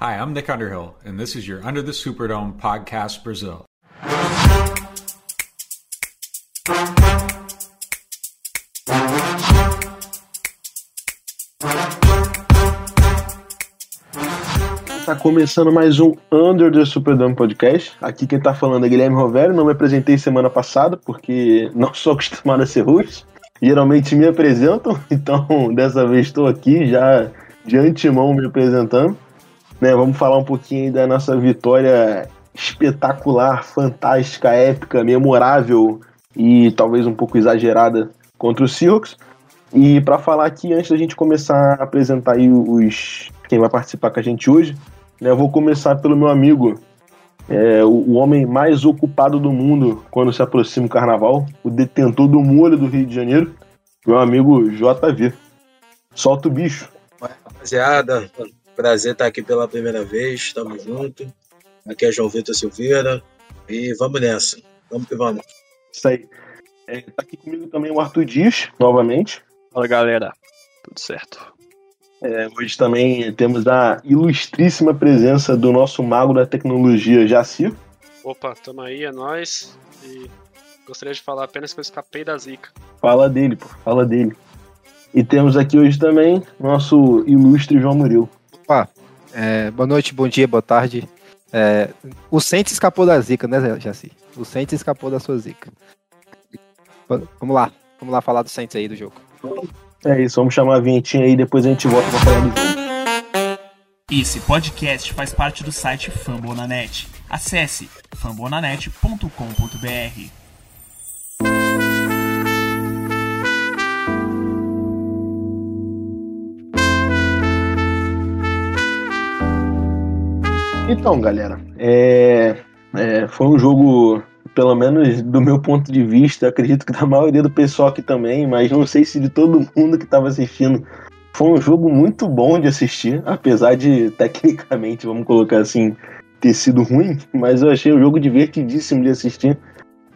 Hi, I'm Nick Underhill, and this is your Under the Superdome podcast Brazil. Tá começando mais um Under the Superdome Podcast. Aqui quem tá falando é Guilherme Rovero. Não me apresentei semana passada porque não sou acostumado a ser host. Geralmente me apresentam, então dessa vez estou aqui já de antemão me apresentando. Né, vamos falar um pouquinho da nossa vitória espetacular, fantástica, épica, memorável e talvez um pouco exagerada contra o Seahawks. E para falar aqui, antes da gente começar a apresentar aí os quem vai participar com a gente hoje, né, eu vou começar pelo meu amigo, é, o, o, homem mais ocupado do mundo quando se aproxima o carnaval, o detentor do molho do Rio de Janeiro, meu amigo JV. Solta o bicho. Rapaziada, prazer estar aqui pela primeira vez, tamo junto. Aqui é João Vitor Silveira e vamos nessa, vamos que vamos. Isso aí. É, tá aqui comigo também o Arthur Dias, novamente. Fala galera, tudo certo. É, hoje também temos a ilustríssima presença do nosso mago da tecnologia, Jacir. Opa, tamo aí, é nóis. E gostaria de falar apenas que eu escapei da zica. Fala dele, pô, fala dele. E temos aqui hoje também nosso ilustre João Murilo. É, boa noite, bom dia, boa tarde. É, o Saints escapou da zica, né, Jacir? O Saints escapou da sua zica. Vamos lá, vamos lá falar do Saints aí do jogo. É isso, vamos chamar a vinhetinha aí e depois a gente volta pra falar do jogo. Esse podcast faz parte do site Fambonanet. Acesse fambonanet.com.br. Então, galera, é, é, foi um jogo, pelo menos do meu ponto de vista, acredito que da maioria do pessoal aqui também, mas não sei se de todo mundo que estava assistindo. Foi um jogo muito bom de assistir, apesar de, tecnicamente, vamos colocar assim, ter sido ruim, mas eu achei o jogo divertidíssimo de assistir.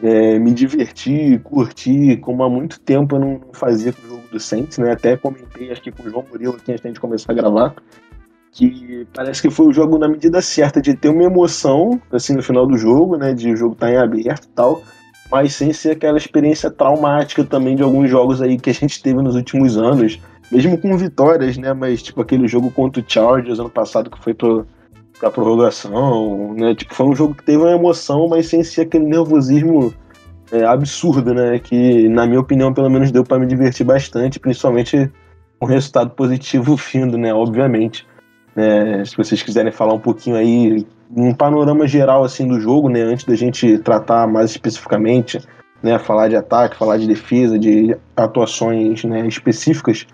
É, me diverti, curti, como há muito tempo eu não fazia com o jogo do Saints, né? Até comentei, acho que com o João Murilo aqui antes de gente começar a gravar, que parece que foi o jogo na medida certa de ter uma emoção, assim, no final do jogo, né? De o jogo estar tá em aberto e tal, mas sem ser aquela experiência traumática também de alguns jogos aí que a gente teve nos últimos anos, mesmo com vitórias, né? Mas, tipo, aquele jogo contra o Chargers ano passado que foi pro, pra prorrogação, né? Tipo, foi um jogo que teve uma emoção, mas sem ser aquele nervosismo é, absurdo, né? Que, na minha opinião, pelo menos deu para me divertir bastante, principalmente um resultado positivo vindo, né? Obviamente. É, se vocês quiserem falar um pouquinho aí, um panorama geral assim do jogo, né, antes da gente tratar mais especificamente, né, falar de ataque, falar de defesa, de atuações né, específicas,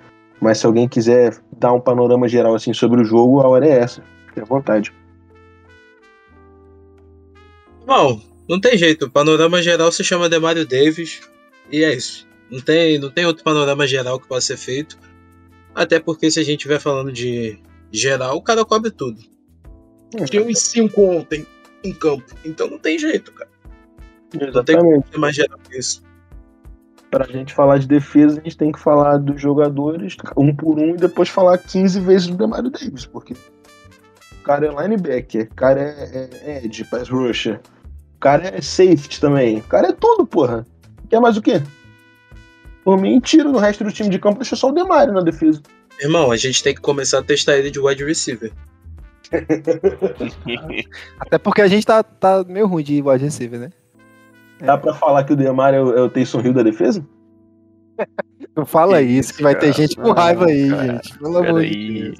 mas se alguém quiser dar um panorama geral assim sobre o jogo, a hora é essa. Fique à vontade. Bom, não tem jeito. O panorama geral se chama Demario Davis e é isso. Não tem, não tem outro panorama geral que possa ser feito. Até porque se a gente estiver falando de geral, o cara cobre tudo. Tinha uns 5 ontem em campo. Então não tem jeito, cara. Exatamente. Não tem ser mais geral que isso. Pra gente falar de defesa, a gente tem que falar dos jogadores um por um e depois falar 15 vezes do Demario Davis, porque o cara é linebacker, o cara é, é edge, pass rusher, o cara é safety também, o cara é tudo, porra. Quer mais o quê? Por mim, tira no resto do time de campo, deixa só o Demario na defesa. Irmão, a gente tem que começar a testar ele de wide receiver. Até porque a gente tá, tá meio ruim de wide receiver, né? Dá pra falar que o Demar é o, é o Taysom Hill da defesa? Não fala isso, que vai ter cara? gente com raiva aí, cara. gente. Pelo amor de. Deus.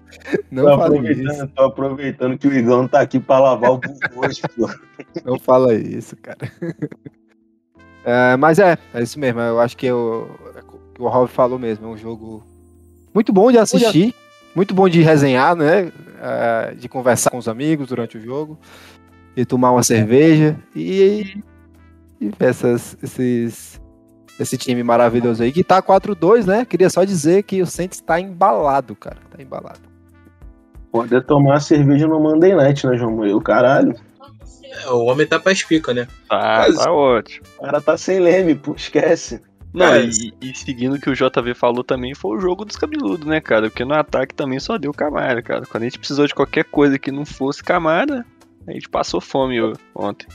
Não tô, fala aproveitando, isso. tô aproveitando que o Igão tá aqui pra lavar o buco hoje, pô. Não fala isso, cara. É, mas é, é isso mesmo. Eu acho que o, que o Rob falou mesmo. É um jogo muito bom de assistir, muito bom de resenhar, né? É, de conversar com os amigos durante o jogo, de tomar uma cerveja e, e ver essas, esses, esse time maravilhoso aí, que tá 4-2, né? Queria só dizer que o Saints tá embalado, cara. Tá embalado. Poder tomar cerveja no Monday Night, né, João Murilo? Caralho. É, o homem tá pra espica, né? Tá, Mas- tá ótimo. O cara tá sem leme, pô, esquece. Não, É. e, e seguindo o que o JV falou também, foi o jogo dos cabeludos, né, cara? Porque no ataque também só deu Camara, cara. Quando a gente precisou de qualquer coisa que não fosse Camara, a gente passou fome ontem.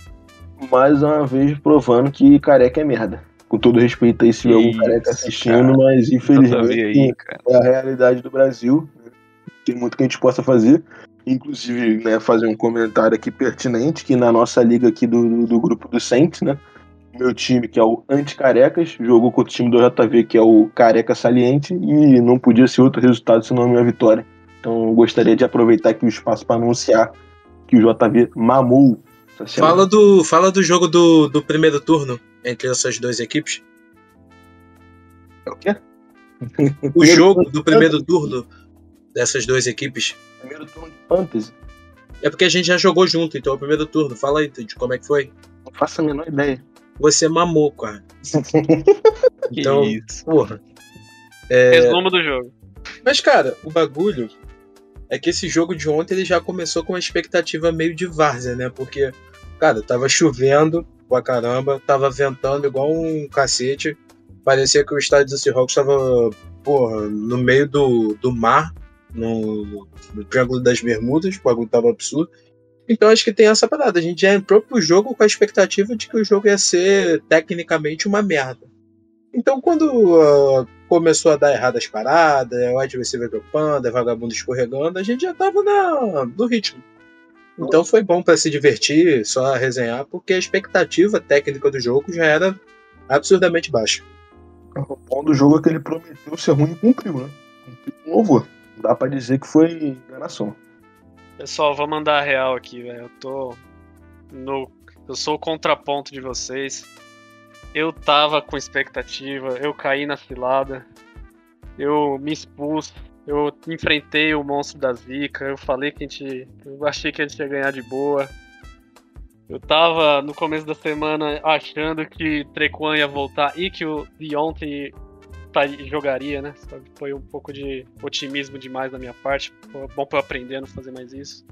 Mais uma vez provando que careca é merda. Com todo respeito aí se tiver algum Isso, careca assistindo, cara. mas infelizmente aí, cara. é a realidade do Brasil. né? Tem muito que a gente possa fazer. Inclusive, né, fazer um comentário aqui pertinente, que na nossa liga aqui do, do, do grupo do Saints, né? Meu time, que é o Anticarecas, jogou contra o time do JV, que é o Careca Saliente, e não podia ser outro resultado senão a minha vitória. Então eu gostaria de aproveitar aqui o espaço para anunciar que o JV mamou. semana. Fala do, fala do jogo do, do primeiro turno entre essas duas equipes. É o quê? O jogo do primeiro turno dessas duas equipes. Primeiro turno de Fantasy. É porque a gente já jogou junto, então é o primeiro turno. Fala aí de como é que foi. Não faço a menor ideia. Você mamou, cara. Então, Que isso. porra. Resumo do jogo. Mas, cara, o bagulho é que esse jogo de ontem ele já começou com uma expectativa meio de várzea, né? Porque, cara, tava chovendo pra caramba, tava ventando igual um cacete. Parecia que o estádio do Seahawks tava, porra, no meio do, do mar, no, no Triângulo das Bermudas, o bagulho tava absurdo. Então acho que tem essa parada. A gente já entrou pro jogo com a expectativa de que o jogo ia ser tecnicamente uma merda. Então quando ah, começou a dar errado as paradas, o receiver dropando, vagabundo escorregando, a gente já tava na, no ritmo. Então foi bom pra se divertir, só resenhar, porque a expectativa técnica do jogo já era absurdamente baixa. O bom do jogo é que ele prometeu ser ruim e cumpriu, né? Cumpriu com louvor. Dá pra dizer que foi enganação. Pessoal, vou mandar a real aqui, velho. Eu tô no. Eu sou o contraponto de vocês. Eu tava com expectativa, eu caí na cilada, eu me expus, eu enfrentei o monstro da zica, eu falei que a gente. Eu achei que a gente ia ganhar de boa. Eu tava no começo da semana achando que Trequan ia voltar e que o Deontay jogaria, né? Foi um pouco de otimismo demais da minha parte. Foi bom pra eu aprender a não fazer mais isso.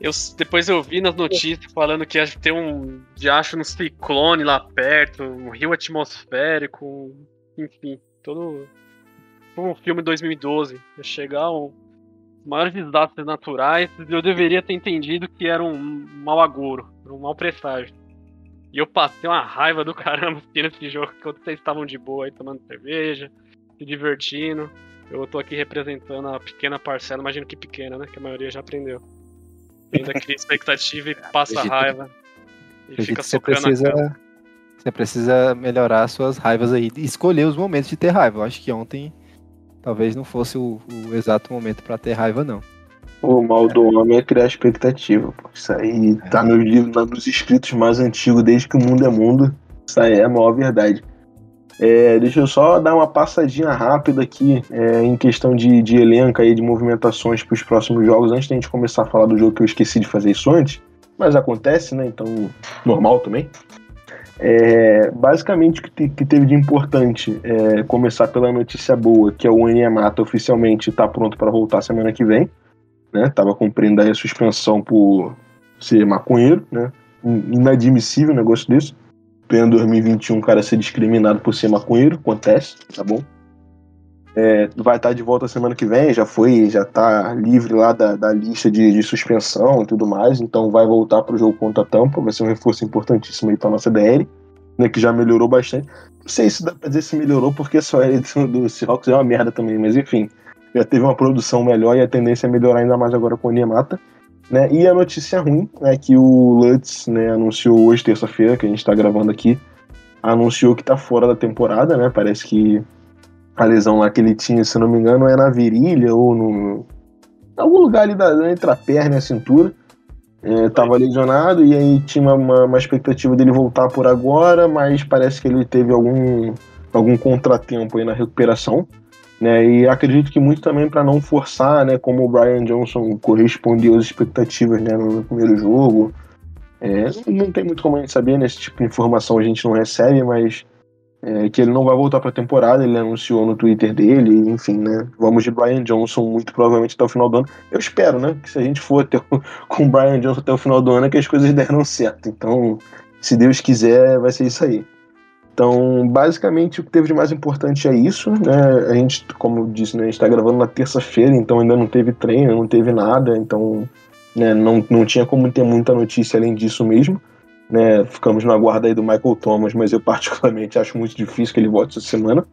Eu, depois eu vi nas notícias falando que ia ter um diacho no ciclone lá perto, um rio atmosférico, um- enfim, todo um filme 2012. Ia chegar um os maiores desastres naturais eu deveria ter entendido que era um mau agouro, um mau presságio. E eu passei uma raiva do caramba assistindo esse jogo, enquanto vocês estavam de boa aí tomando cerveja, se divertindo. Eu tô aqui representando a pequena parcela, imagino que pequena, né? Que a maioria já aprendeu. Ainda cria expectativa e passa Acredito- raiva. E fica que você socando a cara. precisa, você precisa melhorar suas raivas aí escolher os momentos de ter raiva. Eu acho que ontem talvez não fosse o, o exato momento pra ter raiva, não. O mal do homem é criar expectativa. Pô. Isso aí tá nos livros, tá nos escritos mais antigos, desde que o mundo é mundo. Isso aí é a maior verdade. É, deixa eu só dar uma passadinha rápida aqui é, em questão de, de elenco aí, de movimentações para os próximos jogos, antes da gente começar a falar do jogo que eu esqueci de fazer isso antes. Mas acontece, né? Então, normal também. É, basicamente, o que, te- que teve de importante é começar pela notícia boa, que é o Onyemata oficialmente está pronto para voltar semana que vem né? Tava cumprindo aí a suspensão por ser maconheiro, né? Inadmissível um negócio desse. Pleno 2021, o cara ser discriminado por ser maconheiro, acontece, tá bom? É, vai estar de volta semana que vem, já foi, já tá livre lá da, da lista de, de suspensão e tudo mais, então vai voltar pro jogo contra a Tampa, vai ser um reforço importantíssimo aí pra nossa DL, né, que já melhorou bastante. Não sei se dá pra dizer se melhorou, porque só ele do, do Seahawks é uma merda também, mas enfim, já teve uma produção melhor e a tendência é melhorar ainda mais agora com o Niemata. Né? E a notícia ruim é que o Lutz né, anunciou hoje, terça-feira, que a gente está gravando aqui, anunciou que está fora da temporada, né? Parece que a lesão lá que ele tinha, se não me engano, é na virilha ou no. algum lugar ali da, entre a perna e a cintura. É, tava lesionado e aí tinha uma, uma expectativa dele voltar por agora, mas parece que ele teve algum, algum contratempo aí na recuperação. Né, e acredito que muito também para não forçar, né, como o Brian Johnson correspondeu às expectativas né, no, primeiro jogo. É, não tem muito como a gente saber, né, esse tipo de informação a gente não recebe, mas é, que ele não vai voltar para a temporada, ele anunciou no Twitter dele, enfim, né, vamos de Brian Johnson muito provavelmente até o final do ano. Eu espero, né, que se a gente for com o Brian Johnson até o final do ano é que as coisas deram certo. Então, se Deus quiser, vai ser isso aí. Então, basicamente, o que teve de mais importante é isso, né? A gente, como eu disse, né, a gente está gravando na terça-feira, então ainda não teve treino, não teve nada, então né, não, não tinha como ter muita notícia além disso mesmo. Né? Ficamos na guarda aí do Michael Thomas, mas eu particularmente acho muito difícil que ele volte essa semana.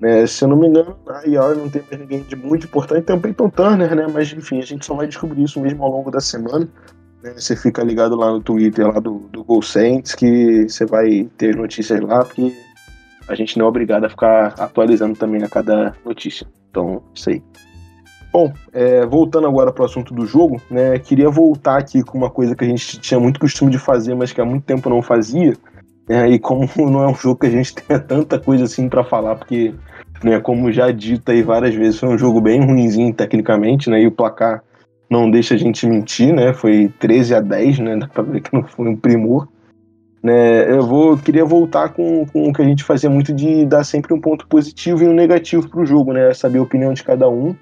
Né, se eu não me engano, a IR não tem mais ninguém de muito importante, tem o Peyton Turner, né? Mas enfim, a gente só vai descobrir isso mesmo ao longo da semana. Você fica ligado lá no Twitter lá do, do Gol Saints, que você vai ter notícias lá, porque a gente não é obrigado a ficar atualizando também a cada notícia. Então, isso aí. Bom, é, voltando agora para o assunto do jogo, né, queria voltar aqui com uma coisa que a gente tinha muito costume de fazer, mas que há muito tempo não fazia. Né, e como não é um jogo que a gente tenha tanta coisa assim para falar, porque né, como já dito aí várias vezes, foi um jogo bem ruimzinho tecnicamente, né? E o placar não deixa a gente mentir, né? Foi 13 a 10, né? Dá pra ver que não foi um primor. Né, eu vou queria voltar com, com o que a gente fazia muito de dar sempre um ponto positivo e um negativo pro jogo, né? Saber a opinião de cada um.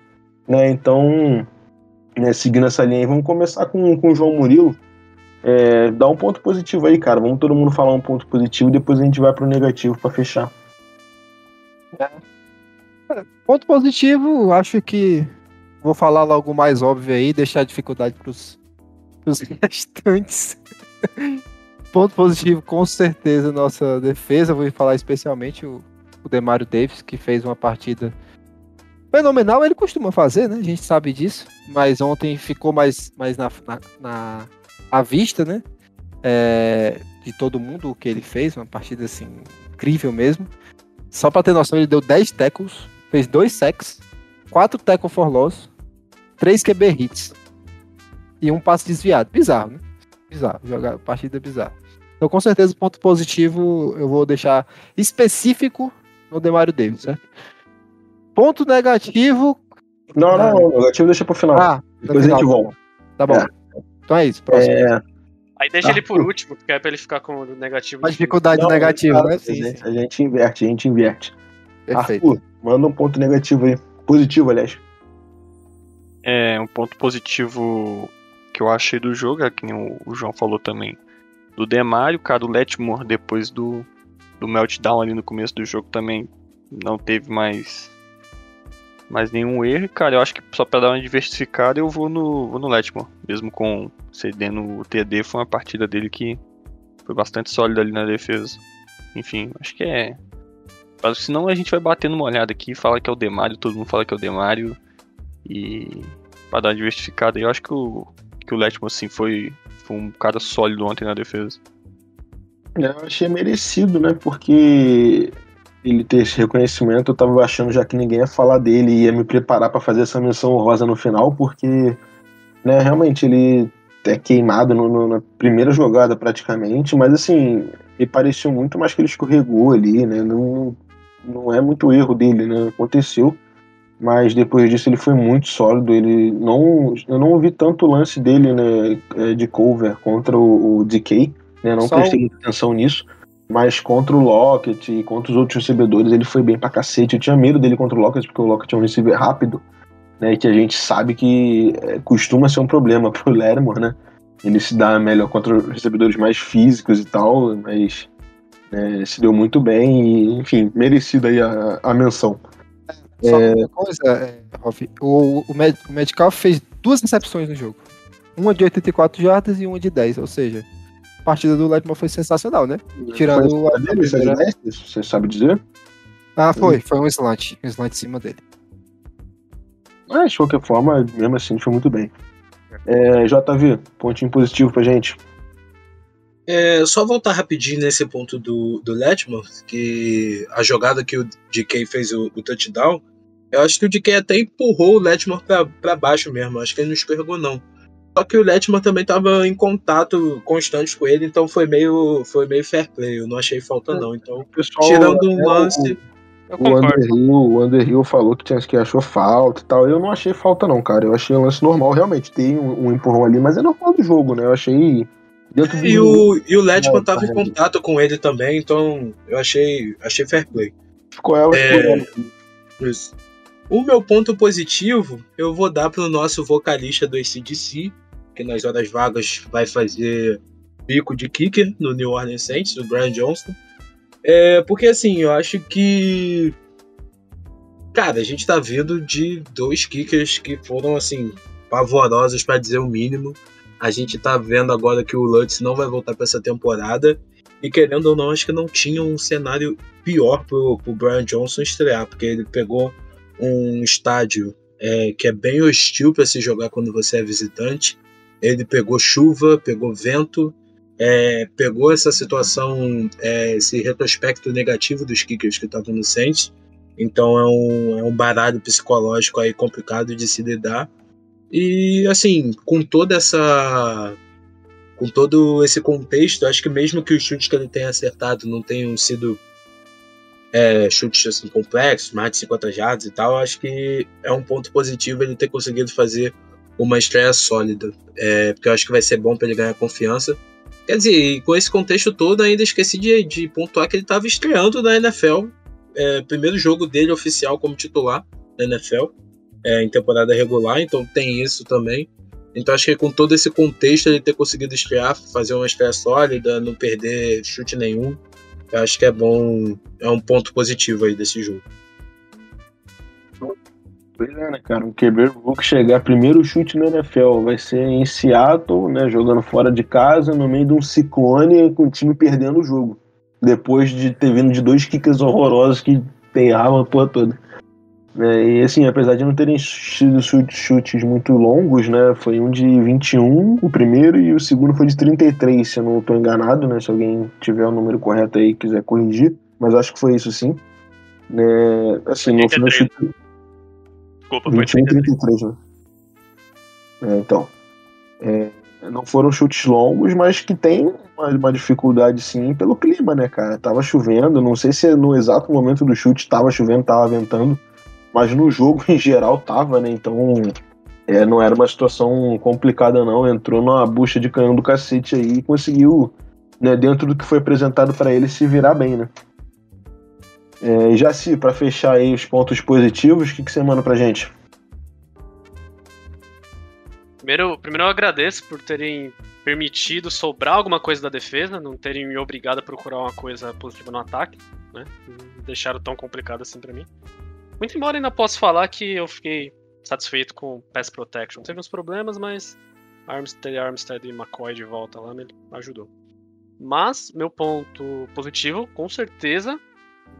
Né, então, né, seguindo essa linha aí, vamos começar com, com o João Murilo. É, dá um ponto positivo aí, cara. Vamos todo mundo falar um ponto positivo e depois a gente vai pro negativo para fechar. Ponto positivo, acho que vou falar logo mais óbvio aí, deixar a dificuldade pros, pros restantes. Ponto positivo, com certeza, nossa defesa. Vou falar especialmente o, o Demario Davis, que fez uma partida fenomenal. Ele costuma fazer, né? A gente sabe disso. Mas ontem ficou mais, mais na, na, na à vista, né? É, de todo mundo o que ele fez. Uma partida assim, incrível mesmo. Só pra ter noção, ele deu 10 tackles, fez 2 sacks, 4 tackle for loss, 3 QB hits e um passe desviado. Bizarro, né? Bizarro. Jogar partida bizarra. Então, com certeza, ponto positivo eu vou deixar específico no Demario Davis, certo? Ponto negativo. Não, não, não, negativo deixa pro final. Ah, depois no a gente final. volta. Tá bom. É. Então é isso. Próximo. É, Aí deixa Ah, ele por último, porque é pra ele ficar com o negativo. A dificuldade não, negativa, né? a, gente, a gente inverte, a gente inverte. Perfeito. Arthur, manda um ponto negativo aí. Positivo, aliás. É, um ponto positivo que eu achei do jogo, é que o, João falou também, do Demário, cara, o Letmore, depois do, do meltdown ali no começo do jogo também não teve mais mais nenhum erro, cara, eu acho que só pra dar uma diversificada eu vou no, vou no Letmore, mesmo com cedendo o TD, foi uma partida dele que foi bastante sólida ali na defesa. Enfim, acho que é... Mas senão a gente vai batendo uma olhada aqui, fala que é o Demário, todo mundo fala que é o Demário, e pra dar uma diversificada aí, eu acho que o, que o Letmore, assim, foi, foi um cara sólido ontem na defesa. É, Eu achei merecido, né? Porque ele ter esse reconhecimento, eu tava achando já que ninguém ia falar dele e ia me preparar pra fazer essa menção honrosa no final, porque, né, realmente ele é queimado no- no- na primeira jogada praticamente, mas assim, me pareceu muito mais que ele escorregou ali, né? Não, não é muito erro dele, né? Aconteceu. Mas depois disso ele foi muito sólido. Ele não, eu não vi tanto lance dele, né, é, de cover contra o, o DK, né? Não Só prestei atenção nisso. Mas contra o Lockett e contra os outros recebedores, ele foi bem pra cacete. Eu tinha medo dele contra o Lockett, porque o Lockett é um receiver rápido, né? Que a gente sabe que é, costuma ser um problema pro Lermore, né? Ele se dá melhor contra recebedores mais físicos e tal, mas né, se deu muito bem e, enfim, merecido aí a, a menção. Só uma coisa, é, Rolf, o, o, Med- o Metcalf fez duas recepções no jogo. Uma de 84 jardas e uma de 10, ou seja, a partida do Letmore foi sensacional, né? Tirando a dele, primeira- Você sabe dizer? Ah, foi, foi um slant, um slant em cima dele. Mas, de qualquer forma, mesmo assim, foi muito bem. É, JV, pontinho positivo pra gente. É, só voltar rapidinho nesse ponto do, do Letmore, que a jogada que o DK fez o, o touchdown, eu acho que o DK até empurrou o Letmore pra, pra baixo mesmo, acho que ele não escorregou não. Só que o Letmore também tava em contato constante com ele, então foi meio, foi meio fair play, eu não achei falta não. Então, O pessoal, tirando um o- lance, O concordo. Underhill, o Underhill falou que, tinha, que achou falta e tal. Eu não achei falta, não, cara. Eu achei o lance normal, realmente. Tem um, um empurrão ali, mas é normal do jogo, né? Eu achei. E o, e o Letmore Não, tava em tá contato com ele também, então eu achei, achei fair play. Ficou ela, É. Isso. O meu ponto positivo eu vou dar pro nosso vocalista do ACDC, que nas horas vagas vai fazer bico de kicker no New Orleans Saints, o Brian Johnston. É, porque assim, eu acho que. Cara, a gente tá vendo de dois kickers que foram, assim, pavorosos para dizer o mínimo. A gente tá vendo agora que o Lutz não vai voltar para essa temporada. E querendo ou não, acho que não tinha um cenário pior pro, pro Brian Johnson estrear, porque ele pegou um estádio é, que é bem hostil para se jogar quando você é visitante. Ele pegou chuva, pegou vento, é, pegou essa situação, é, esse retrospecto negativo dos kickers que estavam no Saints. Então é um, é um baralho psicológico aí complicado de se lidar. E assim, com toda essa. Com todo esse contexto, acho que mesmo que os chutes que ele tenha acertado não tenham sido é, chutes assim, complexos, mais de 50 jardas e tal, acho que é um ponto positivo ele ter conseguido fazer uma estreia sólida. É, porque eu acho que vai ser bom para ele ganhar confiança. Quer dizer, com esse contexto todo, ainda esqueci de, de pontuar que ele estava estreando na NFL. É, primeiro jogo dele oficial como titular na NFL, é, em temporada regular, então tem isso também. Então acho que com todo esse contexto, ele ter conseguido estrear, fazer uma estreia sólida, não perder chute nenhum, acho que é bom, é um ponto positivo aí desse jogo. Pois é, né, cara? O QB que chegar primeiro chute no NFL vai ser em Seattle, né? Jogando fora de casa, no meio de um ciclone, com o time perdendo o jogo. Depois de ter vindo de dois kickers horrorosos que erravam a porra toda. É, e assim, apesar de não terem sido chutes muito longos, né? Foi um de 21, o primeiro, e o segundo foi de 33, se eu não estou enganado, né? Se alguém tiver o número correto aí e quiser corrigir. Mas acho que foi isso sim. É, assim, no final chute. Desculpa, foi 21 33, né? É, então. É, não foram chutes longos, mas que tem uma, uma, dificuldade sim pelo clima, né, cara? Tava chovendo, não sei se no exato momento do chute tava chovendo, tava ventando, mas no jogo em geral tava, né? Então é, não era uma situação complicada, não. Entrou numa bucha de canhão do cacete aí e conseguiu, né, dentro do que foi apresentado para ele, se virar bem, né? É, já se, para fechar aí os pontos positivos, o que, que você manda pra gente? Primeiro, primeiro eu agradeço por terem permitido sobrar alguma coisa da defesa, não terem me obrigado a procurar uma coisa positiva no ataque, né? Não deixaram tão complicado assim para mim. Muito embora ainda posso falar que eu fiquei satisfeito com Pass Protection. Teve uns problemas, mas Armstead, Armstead e McCoy de volta lá me ajudou. Mas, meu ponto positivo, com certeza,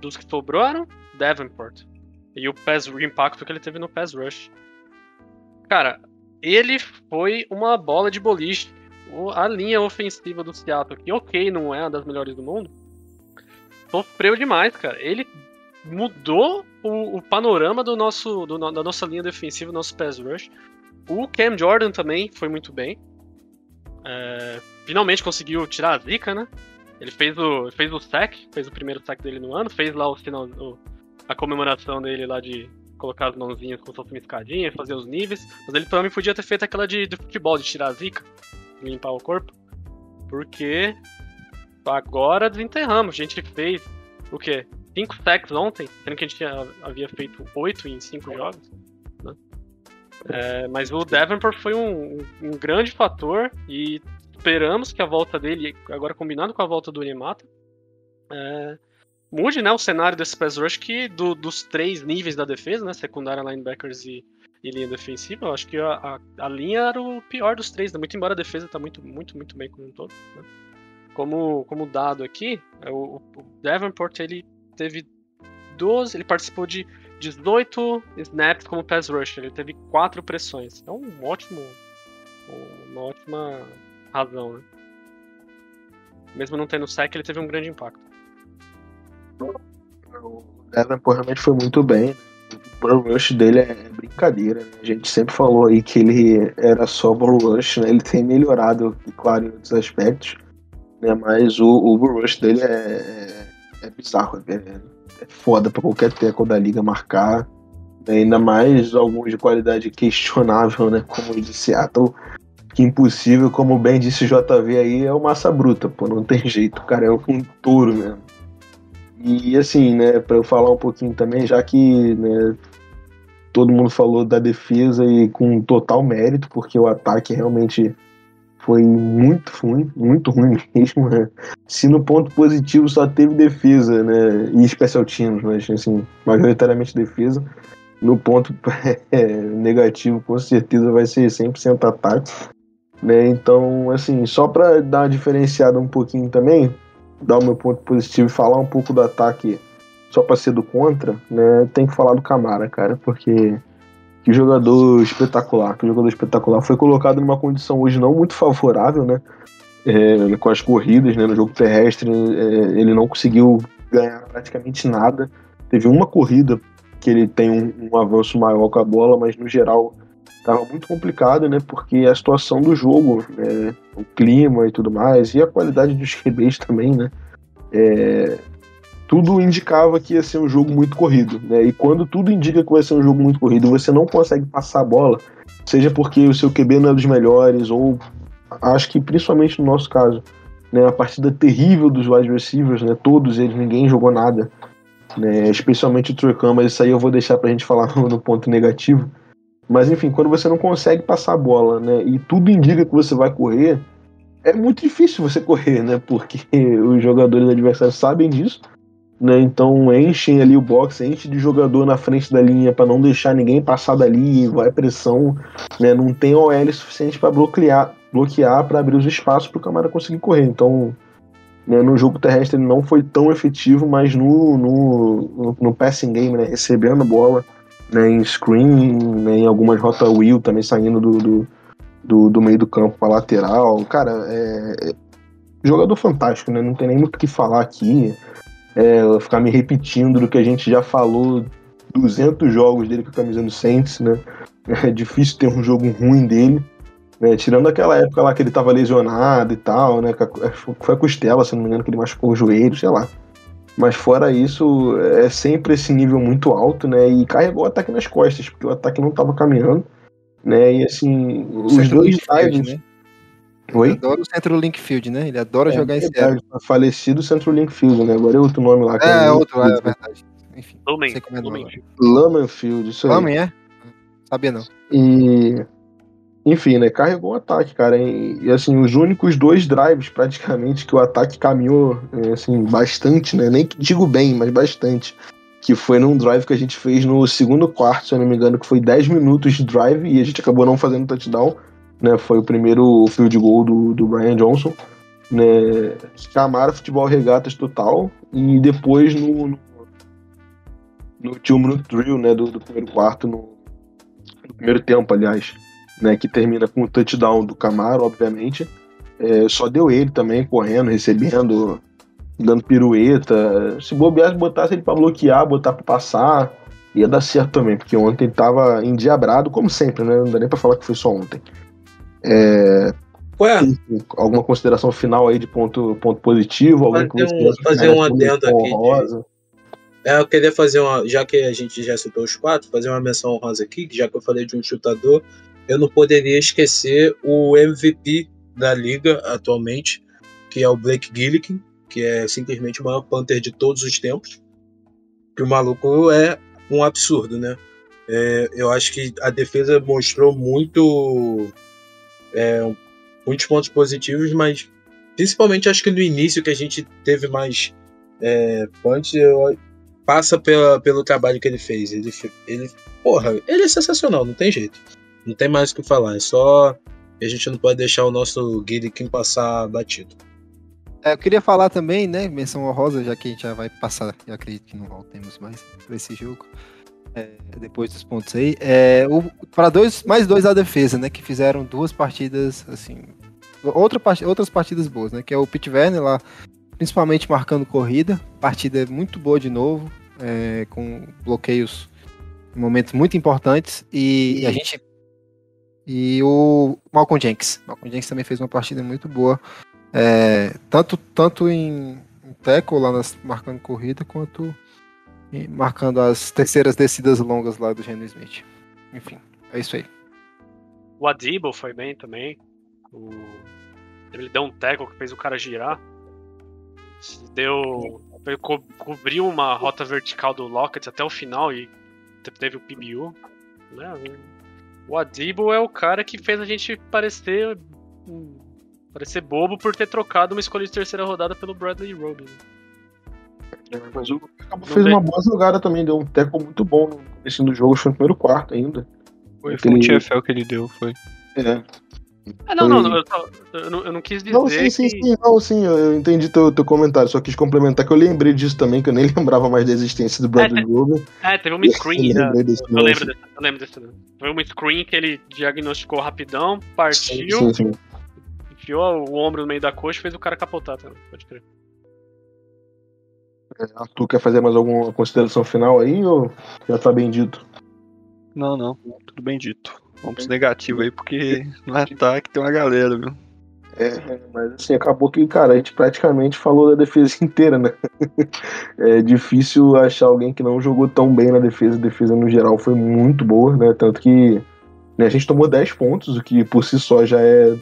dos que sobraram, Davenport. E o, pass, o impacto que ele teve no pass rush. Cara, ele foi uma bola de boliche. A linha ofensiva do Seattle, que ok, não é uma das melhores do mundo, sofreu demais, cara. Ele mudou o, o panorama do nosso, do, da nossa linha defensiva, do nosso pass rush. O Cam Jordan também foi muito bem. É, finalmente conseguiu tirar a zica, né? Ele fez o, fez o sack, fez o primeiro sack dele no ano, fez lá o final, o, a comemoração dele lá de colocar as mãozinhas como se uma escadinha, fazer os níveis. Mas ele também podia ter feito aquela de, de futebol, de tirar a zica, limpar o corpo. Porque agora desenterramos. A gente fez o quê? Cinco sacks ontem, sendo que a gente havia feito oito em cinco jogos. Né? É, mas o Davenport foi um, um, grande fator e esperamos que a volta dele, agora combinado com a volta do Nemata, é, mude né, o cenário desse pass rush que do, dos três níveis da defesa, né, secundária, linebackers e, e linha defensiva, eu acho que a, a, a, linha era o pior dos três, né, muito embora a defesa está muito, muito, muito bem como um todo. Né. Como, como dado aqui, é, o, o Davenport ele teve 12, ele participou de 18 snaps como pass rush, ele teve quatro pressões. É um ótimo, uma ótima razão, né? Mesmo não tendo sec, ele teve um grande impacto. O Davenport realmente foi muito bem. O ball rush dele é brincadeira. Né? A gente sempre falou aí que ele era só ball rush, né? Ele tem melhorado, claro, em outros aspectos. Né? Mas o, o rush dele é, é, é bizarro. É, é foda pra qualquer teco da liga marcar. Ainda mais alguns de qualidade questionável, né? Como o de Seattle que impossível, como bem disse JV aí, é o massa bruta, pô, não tem jeito, o cara é um touro mesmo. E assim, né, para eu falar um pouquinho também, já que né, todo mundo falou da defesa e com total mérito, porque o ataque realmente foi muito ruim, muito ruim mesmo. Né? Se no ponto positivo só teve defesa, né? E special teams, mas assim, majoritariamente defesa. No ponto é, negativo, com certeza vai ser 100% ataque. Né? Então, assim, só para dar uma diferenciada um pouquinho também, dar o meu ponto positivo e falar um pouco do ataque só para ser do contra, né? Tem que falar do Camara, cara, porque que jogador espetacular, que jogador espetacular. Foi colocado numa condição hoje não muito favorável, né? É, com as corridas, né? No jogo terrestre, é, ele não conseguiu ganhar praticamente nada. Teve uma corrida que ele tem um, um avanço maior com a bola, mas no geral estava muito complicado, né? Porque a situação do jogo, né, o clima e tudo mais, e a qualidade dos QBs também, né? É, tudo indicava que ia ser um jogo muito corrido, né? E quando tudo indica que vai ser um jogo muito corrido, você não consegue passar a bola, seja porque o seu QB não é dos melhores, ou acho que principalmente no nosso caso, né, a partida terrível dos wide receivers, né? Todos eles, ninguém jogou nada, né? Especialmente o Turcão, mas isso aí eu vou deixar pra gente falar no, no ponto negativo. Mas enfim, quando você não consegue passar a bola, né? E tudo indica que você vai correr, é muito difícil você correr, né? Porque os jogadores adversários sabem disso né? Então enchem ali o box, enche de jogador na frente da linha para não deixar ninguém passar dali, vai pressão, né? Não tem OL suficiente para bloquear, bloquear para abrir os espaços para o Camara conseguir correr. Então, né, no jogo terrestre ele não foi tão efetivo, mas no, no, no, passing game, né, recebendo a bola, né, em screen, né, em algumas rota wheel também saindo do, do, do, do meio do campo para lateral. Cara, é, é jogador fantástico, né? Não tem nem muito o que falar aqui é, ficar me repetindo do que a gente já falou 200 jogos dele com a camisa do Saints, né? É difícil ter um jogo ruim dele, né? Tirando aquela época lá que ele tava lesionado e tal, né? Foi a costela, se não me engano, que ele machucou o joelho, sei lá. Mas fora isso, é sempre esse nível muito alto, né? E carregou o ataque nas costas, porque o ataque não tava caminhando, né? E assim, os dois drives... Né? Oi? Ele adora o Centro Linkfield, né? Ele adora é, jogar em Seattle. Tá falecido Centro Linkfield, né? Agora é outro nome lá. É, é outro, é verdade. Enfim. Lumen. Lumen. Field, isso aí. Lumen, é? Sabia não. E... Enfim, né? Carregou o ataque, cara. E, e, assim, os únicos dois drives, praticamente, que o ataque caminhou, é, assim, bastante, né? Nem digo bem, mas bastante. Que foi num drive que a gente fez no segundo quarto, se eu não me engano, que foi 10 minutos de drive e a gente acabou não fazendo touchdown né? Foi o primeiro field goal do, do Brian Johnson. Né? Futebol regatas total. E depois no, no, no two minute drill, né? Do, do primeiro quarto, no, no, primeiro tempo, aliás. Né, que termina com o touchdown do Camaro, obviamente. É, só deu ele também, correndo, recebendo, dando pirueta. Se bobear, botasse ele para bloquear, botar para passar, ia dar certo também, porque ontem tava endiabrado, como sempre, né? Não dá nem pra falar que foi só ontem. É, Ué? Alguma consideração final aí de ponto, ponto positivo? Fazer um, fazer um adendo aqui. De... É, eu queria fazer uma. Já que a gente já citou os quatro, fazer uma menção honrosa aqui, já que eu falei de um chutador, eu não poderia esquecer o MVP da liga atualmente, que é o Blake Gillikin, que é simplesmente o maior punter de todos os tempos. Que o maluco é um absurdo, né? É, eu acho que a defesa mostrou muito é, muitos pontos positivos, mas principalmente acho que no início que a gente teve mais é, punch, passa pela, pelo trabalho que ele fez. Ele, ele, porra, ele é sensacional, não tem jeito. Não tem mais o que falar, é só a gente não pode deixar o nosso Gillikin passar batido. É, eu queria falar também, né, menção honrosa, já que a gente já vai passar, eu acredito que não voltemos mais para esse jogo é, depois dos pontos aí, é, para dois, mais dois da defesa, né, que fizeram duas partidas, assim, outra, outras partidas boas, né, que é o Pete Werner lá, principalmente marcando corrida, partida muito boa de novo, é, com bloqueios em momentos muito importantes, e, e, a gente e o Malcolm Jenks, Malcolm Jenks também fez uma partida muito boa, é, tanto tanto em, em lá nas, marcando corrida quanto marcando as terceiras descidas longas lá do Geno Smith. Enfim, é isso aí. O Adibo foi bem também. O... Ele deu um tackle que fez o cara girar. Deu. Co cobriu uma rota vertical do Lockett até o final e teve o PBU. Né? O Adibo é o cara que fez a gente parecer parecer bobo por ter trocado uma escolha de terceira rodada pelo Bradley Roby. É, mas o Cabo fez uma boa jogada também, deu um teco muito bom no começo do jogo, foi no primeiro quarto ainda. Foi, foi um TFL que ele deu, foi. É. Ah, não, não, não, eu, eu, não, eu não quis dizer. Não, sim, sim, que... sim, não, sim, eu entendi teu, teu comentário, só quis complementar que eu lembrei disso também, que eu nem lembrava mais da existência do Bradley É, Globo. É, teve uma screen. Eu né? lembrei desse eu, lembro desse, eu lembro desse. Foi uma screen que ele diagnosticou rapidão, partiu, Sim, sim. enfiou o ombro no meio da coxa e fez o cara capotar também. Pode crer. Tu quer fazer mais alguma consideração final aí ou já tá bem dito? Não, não, tudo bem dito. Vamos pros negativos aí, porque no ataque tem uma galera, viu? É, mas assim, acabou que, cara, a gente praticamente falou da defesa inteira, né? É difícil achar alguém que não jogou tão bem na defesa. A defesa, no geral, foi muito boa, né? Tanto que né, a gente tomou 10 pontos, o que por si só já é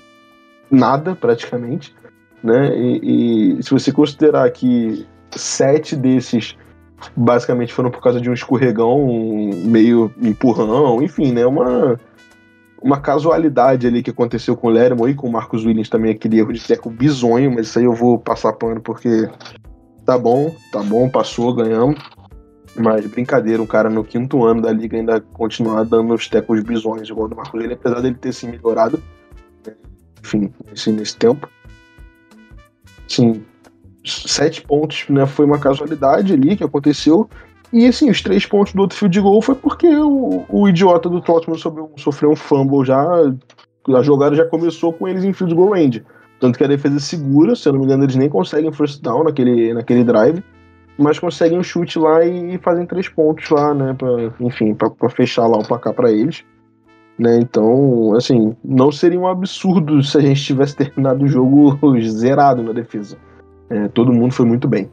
nada, praticamente, né? E, e se você considerar que sete desses basicamente foram por causa de um escorregão, um meio empurrão, enfim, né? Uma uma casualidade ali que aconteceu com o Lermo e com o Marcos Williams também, aquele erro de teco bizonho, mas isso aí eu vou passar pano porque tá bom, tá bom, passou, ganhamos. Mas brincadeira, um cara no quinto ano da liga ainda continuar dando os tecos bizonhos igual do Marcos Williams, apesar dele ter se melhorado, né, enfim, nesse, nesse tempo. Sim, sete pontos né, foi uma casualidade ali que aconteceu. E assim, os três pontos do outro field gol foi porque o, o idiota do Tottenham sofreu, um fumble já. A jogada já começou com eles em field goal range. Tanto que a defesa é segura, se eu não me engano, eles nem conseguem first down naquele, naquele drive, mas conseguem um chute lá e, e fazem três pontos lá, né? Pra, enfim, pra fechar lá o placar pra eles. Né, então, assim, não seria um absurdo se a gente tivesse terminado o jogo zerado na defesa. É, todo mundo foi muito bem.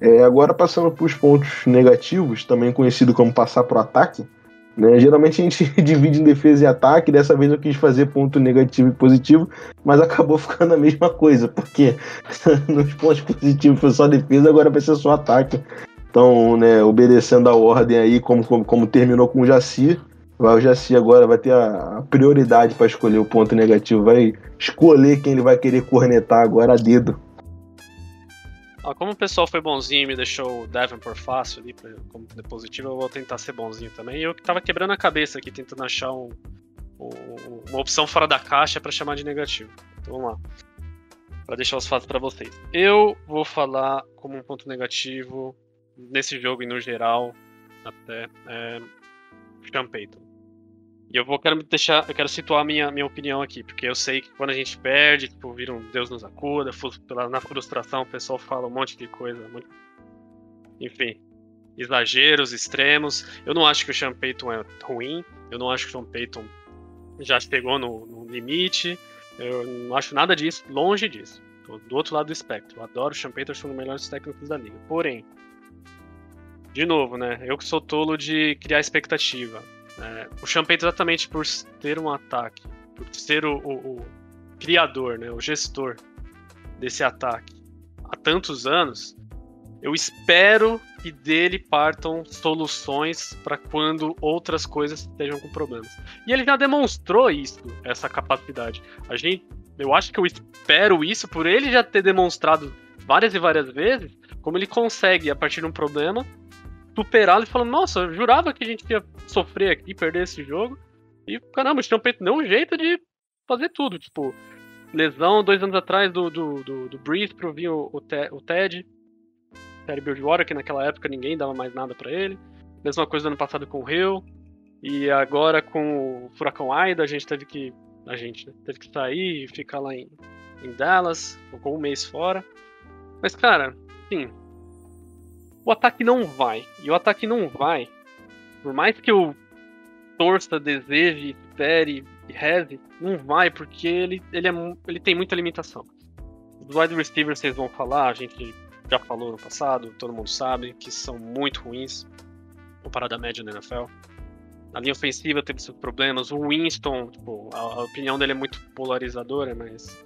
É, agora passando para os pontos negativos, também conhecido como passar para o ataque, né? Geralmente a gente divide em defesa e ataque, dessa vez eu quis fazer ponto negativo e positivo, mas acabou ficando a mesma coisa, porque nos pontos positivos foi só defesa, agora vai ser só ataque. Então, né, obedecendo a ordem aí, como, como, como terminou com o Jaci, vai o Jaci agora vai ter a, a prioridade para escolher o ponto negativo, vai escolher quem ele vai querer cornetar agora a dedo. Ó, como o pessoal foi bonzinho e me deixou o por fácil ali, como positivo, eu vou tentar ser bonzinho também. Eu que tava quebrando a cabeça aqui, tentando achar um, um- uma opção fora da caixa pra chamar de negativo. Então vamos lá. Pra deixar os fatos pra vocês. Eu vou falar como um ponto negativo nesse jogo e no geral, até, é, Sean. E eu vou quero deixar, eu quero situar minha, minha opinião aqui, porque eu sei que quando a gente perde, tipo, vira um Deus nos acuda, pela- na frustração o pessoal fala um monte de coisa, enfim, exageros, extremos. Eu não acho que o Sean Payton é ruim, eu não acho que o Sean Payton já chegou no, no limite, eu não acho nada disso, longe disso. Tô do outro lado do espectro. Eu adoro o Sean Payton, acho um dos melhores técnicos da liga. Porém, de novo, né? Eu que sou tolo de criar expectativa. Né? o Payton, exatamente por ter um ataque, por ser o, o- o criador, né? O gestor desse ataque há tantos anos, eu espero que dele partam soluções para quando outras coisas estejam com problemas. E ele já demonstrou isso, essa capacidade. A gente, eu acho que eu espero isso por ele já ter demonstrado várias e várias vezes como ele consegue a partir de um problema superá-lo e falando, nossa, eu jurava que a gente ia sofrer aqui, perder esse jogo. E caramba, o Payton deu um jeito de fazer tudo, tipo, lesão dois anos atrás do, do, do, do Breeze pro vir o, o, Te- o Ted. Terry Bridgewater, que naquela época ninguém dava mais nada pra ele. Mesma coisa do ano passado com o Hill. E agora com o Furacão Aida, a gente teve que. A gente né, teve que sair e ficar lá em, em Dallas, ficou um mês fora. Mas, cara, sim. O ataque não vai. E o ataque não vai. Por mais que eu torça, deseje, espere e reze, não vai, porque ele, ele, é, ele tem muita limitação. Os wide receivers vocês vão falar, a gente já falou no passado, todo mundo sabe, que são muito ruins comparado à média da NFL. Na linha ofensiva teve seus problemas. O Winston, tipo, a, a opinião dele é muito polarizadora, mas.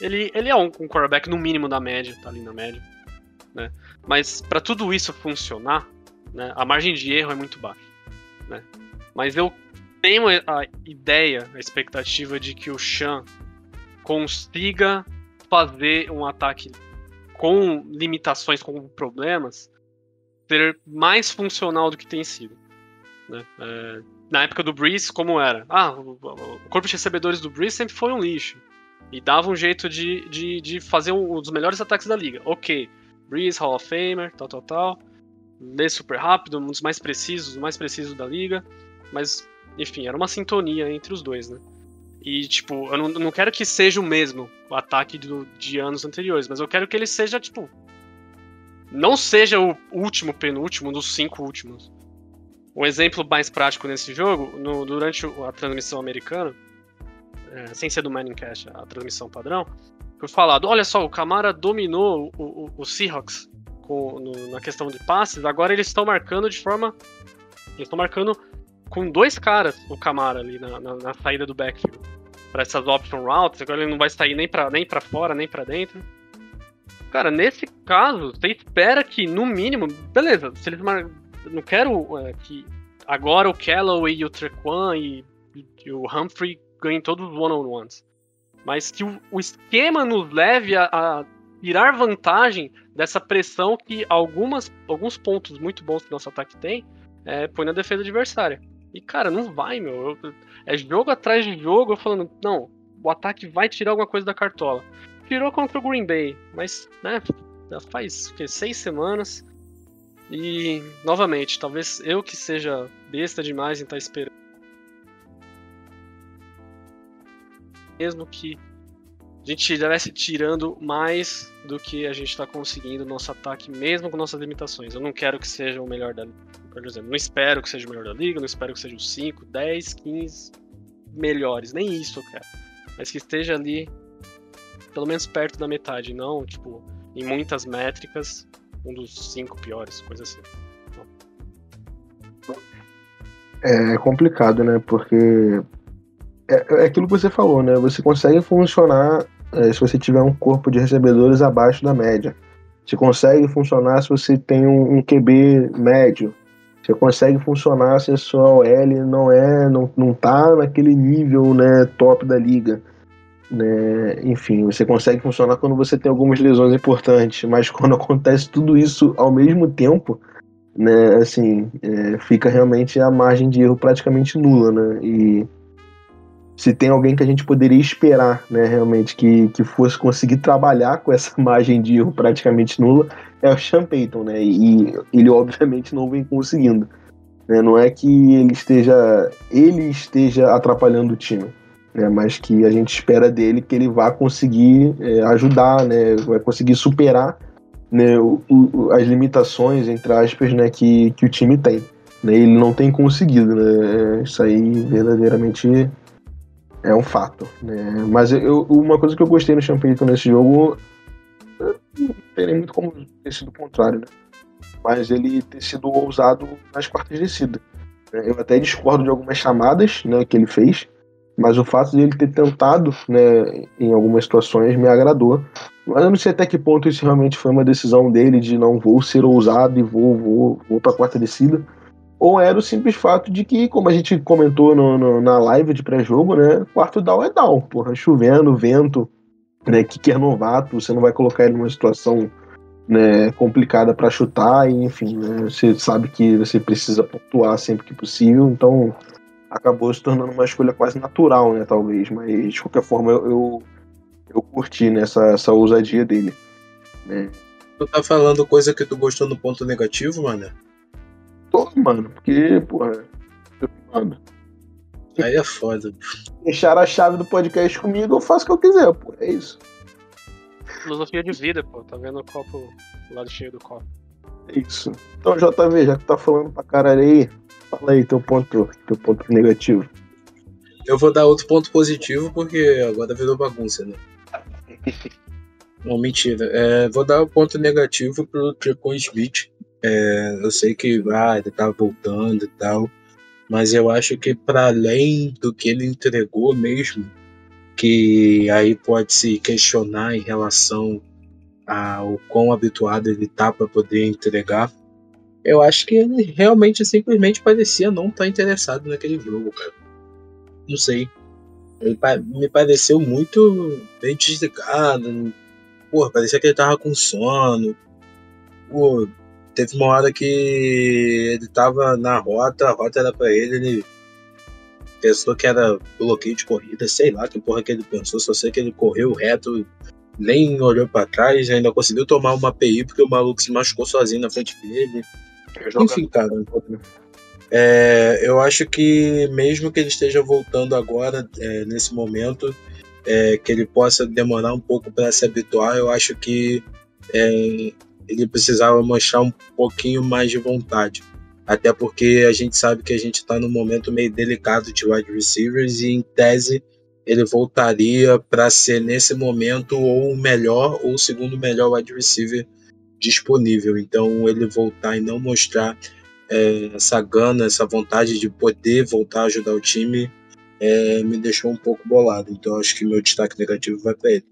Ele, ele é um, um quarterback no mínimo da média, tá ali na média. Né? Mas para tudo isso funcionar, né, a margem de erro é muito baixa. Né? Mas eu tenho a ideia, a expectativa de que o Chan consiga fazer um ataque com limitações, com problemas, ser mais funcional do que tem sido. Né? É, na época do Breeze, como era? Ah, o, corpo de recebedores do Breeze sempre foi um lixo. E dava um jeito de, de, de fazer um dos melhores ataques da liga. Ok, Breeze, Hall of Famer, tal, tal, tal. Lê super rápido, um dos mais precisos, o mais preciso da liga. Mas, enfim, era uma sintonia entre os dois, né? E, tipo, eu não, não quero que seja o mesmo o ataque do, de anos anteriores, mas eu quero que ele seja, tipo. Não seja o último, penúltimo, dos cinco últimos. Um exemplo mais prático nesse jogo, no, durante a transmissão americana, é, sem ser do Manning Cash, a transmissão padrão, foi falado: olha só, o Camara dominou o, o, o Seahawks com, no, na questão de passes, agora eles estão marcando de forma. Eles estão marcando com dois caras o Camara ali na, na, na saída do backfield. Para essas option routes, agora ele não vai sair nem para nem pra fora, nem para dentro. Cara, nesse caso, você espera que, no mínimo, beleza, se eles mar não quero é, que agora o Callaway e o Trequan e, e, o Humphrey ganhem todos os one-on-ones. Mas que o, o, esquema nos leve a, a, tirar vantagem dessa pressão que algumas, alguns pontos muito bons que nosso ataque tem é, põe na defesa adversária. E cara, não vai, meu. Eu, é jogo atrás de jogo, eu falando, não, o ataque vai tirar alguma coisa da cartola. Tirou contra o Green Bay, mas, né, já faz seis semanas. E, novamente, talvez eu que seja besta demais em estar esperando. Mesmo que a gente estivesse tirando mais do que a gente está conseguindo no nosso ataque, mesmo com nossas limitações. Eu não quero que seja o melhor da. Por exemplo, não espero que seja o melhor da liga, não espero que seja os 5, 10, 15 melhores. Nem isso eu quero. Mas que esteja ali, pelo menos perto da metade, não, tipo, em muitas métricas, um dos cinco piores, coisa assim. É complicado, né? Porque é, é aquilo que você falou, né? Você consegue funcionar é, se você tiver um corpo de recebedores abaixo da média. Você consegue funcionar se você tem um, um QB médio. Você consegue funcionar se a sua OL não é, não, não tá naquele nível, né, top da liga. Né? Enfim, você consegue funcionar quando você tem algumas lesões importantes, mas quando acontece tudo isso ao mesmo tempo, né, assim, é, fica realmente a margem de erro praticamente nula, né? E se tem alguém que a gente poderia esperar, né, realmente, que, que fosse conseguir trabalhar com essa margem de erro praticamente nula, é o Sean Payton, né? E ele obviamente não vem conseguindo. Né? Não é que ele esteja ele esteja atrapalhando o time né, mas que a gente espera dele que ele vá conseguir é, ajudar, né, vai conseguir superar né, o, o, as limitações, entre aspas, né, que, que o time tem. Né, ele não tem conseguido, né, isso aí verdadeiramente é um fato. Né, mas eu, uma coisa que eu gostei no Champeyton nesse jogo, não tem muito como ter sido o contrário, né, mas ele ter sido ousado nas quartas descidas. Né. Eu até discordo de algumas chamadas né, que ele fez, mas o fato de ele ter tentado, né, em algumas situações, me agradou. Mas eu não sei até que ponto isso realmente foi uma decisão dele de não vou ser ousado e vou, vou, vou para a quarta descida. Ou era o simples fato de que, como a gente comentou no, no, na live de pré-jogo, né? Quarto down é down, porra. Chovendo, vento, né? Que quer novato, você não vai colocar ele numa situação né, complicada para chutar, e, enfim, né, você sabe que você precisa pontuar sempre que possível, então acabou se tornando uma escolha quase natural, né, talvez, mas de qualquer forma eu, eu, eu curti né, essa ousadia dele. Né. Tu tá falando coisa que tu gostou no ponto negativo, mano? Tô, mano, porque, porra, mano. Aí é foda. Deixar a chave do podcast comigo, eu faço o que eu quiser, pô, é isso. Filosofia de vida, pô, tá vendo o copo, o lado cheio do copo. É isso. Então, JV, já que tá falando pra caralho aí, Fala aí teu ponto, teu ponto negativo. Eu vou dar outro ponto positivo porque agora virou bagunça, né? Não, mentira. É, vou dar o um ponto negativo pro Tricon Smith. É, eu sei que ah, ele tá voltando e tal, mas eu acho que para além do que ele entregou mesmo, que aí pode se questionar em relação ao quão habituado ele tá para poder entregar, eu acho que ele realmente simplesmente parecia não estar tá interessado naquele jogo, cara. Não sei. Ele me pareceu muito bem desligado. Parecia que ele tava com sono. Pô, teve uma hora que ele tava na rota, a rota era pra ele, ele pensou que era bloqueio de corrida, sei lá que porra que ele pensou, só sei que ele correu reto, nem olhou pra trás, ainda conseguiu tomar uma PI porque o maluco se machucou sozinho na frente dele. Enfim, cara. é, eu acho que mesmo que ele esteja voltando agora, é, nesse momento, é, que ele possa demorar um pouco para se habituar, eu acho que é, ele precisava mostrar um pouquinho mais de vontade. Até porque a gente sabe que a gente está num momento meio delicado de wide receivers e, em tese, ele voltaria para ser nesse momento ou o melhor ou o segundo melhor wide receiver disponível. Então, ele voltar e não mostrar é, essa gana, essa vontade de poder voltar a ajudar o time, é, me deixou um pouco bolado. Então, acho que meu destaque negativo vai para ele.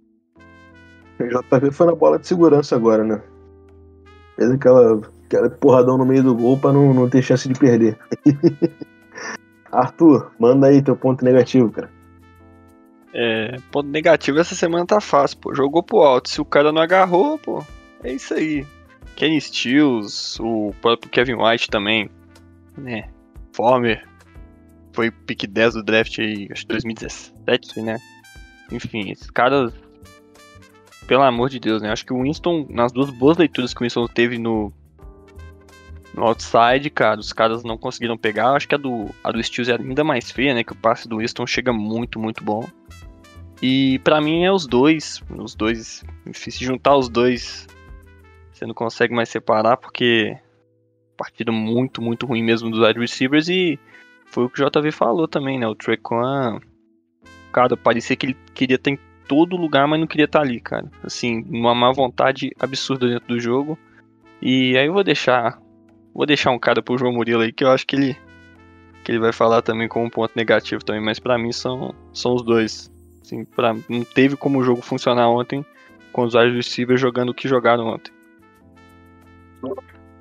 O JV foi na bola de segurança agora, né? Fez aquela, aquela porradão no meio do gol pra não, não ter chance de perder. Arthur, manda aí teu ponto negativo, cara. É, ponto negativo essa semana tá fácil, pô. Jogou pro alto. Se o cara não agarrou, pô, é isso aí. Kenny Stills, o próprio Kevin White também, né? Former, foi pick 10 do draft aí, acho que 2017, né? Enfim, esses caras, pelo amor de Deus, né? Acho que o Winston, nas duas boas leituras que o Winston teve no, no outside, cara, os caras não conseguiram pegar. Acho que a do, a do Stills é ainda mais feia, né? Que o passe do Winston chega muito, muito bom. E pra mim é os dois, os dois, se juntar os dois, você não consegue mais separar porque partida muito, muito ruim mesmo dos wide receivers e foi o que o JV falou também, né? O Trequan, cara, parecia que ele queria em todo lugar, mas não queria estar ali, cara. Assim, uma má vontade absurda dentro do jogo. E aí eu vou deixar, vou deixar um cara pro João Murilo aí que eu acho que ele que ele vai falar também como um ponto negativo também, mas pra mim são são os dois. Assim, pra, não teve como o jogo funcionar ontem com os wide receivers jogando o que jogaram ontem.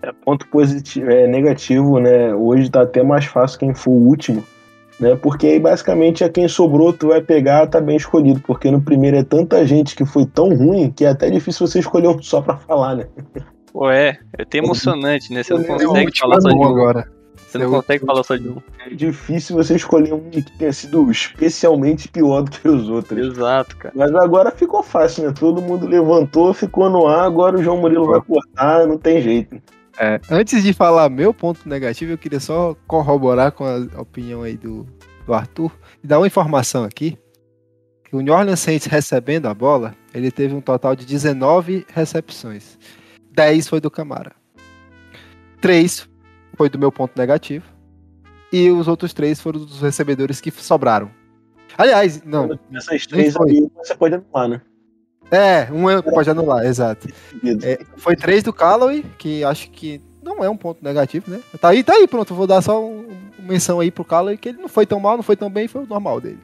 É, ponto positivo, é negativo, né? Hoje tá até mais fácil quem for o último, né? Porque aí basicamente é quem sobrou, tu vai pegar, tá bem escolhido. Porque no primeiro é tanta gente que foi tão ruim que é até difícil você escolher um só pra falar, né? Pô, é, é até emocionante, né? Você não É, consegue falar só de um. agora. Você não É o consegue falar só de um. É difícil você escolher um que tenha sido especialmente pior do que os outros. Exato, cara. Mas agora ficou fácil, né? Todo mundo levantou, ficou no ar, agora o João Murilo vai cortar, não tem jeito. É, antes de falar meu ponto negativo, eu queria só corroborar com a opinião aí do, do Arthur e dar uma informação aqui. Que o New Orleans Saints recebendo a bola, ele teve um total de 19 recepções. 10 foi do Camara. 3 foi do meu ponto negativo. E os outros 3 foram dos recebedores que sobraram. Aliás, não. Essas três aí você pode anular, né? É, um é- pode anular, exato. É, foi três do Callaway, que acho que não é um ponto negativo, né? Tá aí, tá aí, pronto. Vou dar só um, uma menção aí pro Callaway, que ele não foi tão mal, não foi tão bem, foi o normal dele.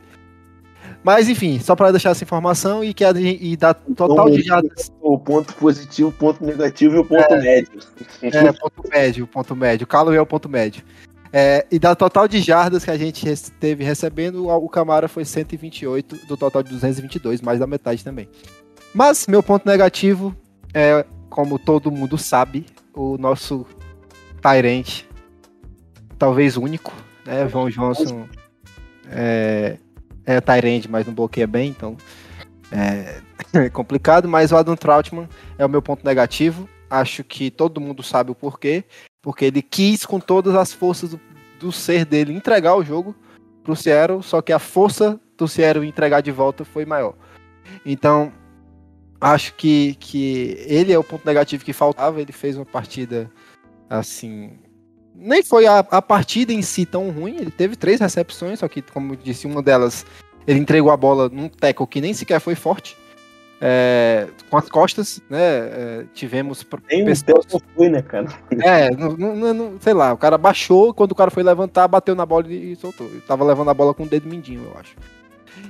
Mas enfim, só pra deixar essa informação e que a, e dar total de jardas. O ponto positivo, o ponto negativo e o ponto médio. É, ponto médio, ponto médio. O Callaway é o ponto médio. É, e da total de jardas que a gente teve recebendo, o Camara foi 128 do total de 222, mais da metade também. Mas meu ponto negativo é, como todo mundo sabe, o nosso Tyrant, talvez único, né? João Johnson é, é Tyrant, mas não bloqueia bem, então é, é complicado. Mas o Adam Troutman é o meu ponto negativo. Acho que todo mundo sabe o porquê. Porque ele quis, com todas as forças do, do ser dele, entregar o jogo pro Seattle, só que a força do em entregar de volta foi maior. Então, acho que, que ele é o ponto negativo que faltava. Ele fez uma partida assim. Nem foi a, a partida em si tão ruim. Ele teve três recepções, só que, como eu disse, uma delas ele entregou a bola num tackle que nem sequer foi forte. é, com as costas, né? é, tivemos Nem o pessoas- tempo foi, né, cara? é, não, não- não- sei lá, o cara baixou, quando o cara foi levantar, bateu na bola e soltou. Ele tava levando a bola com o dedo mindinho, eu acho.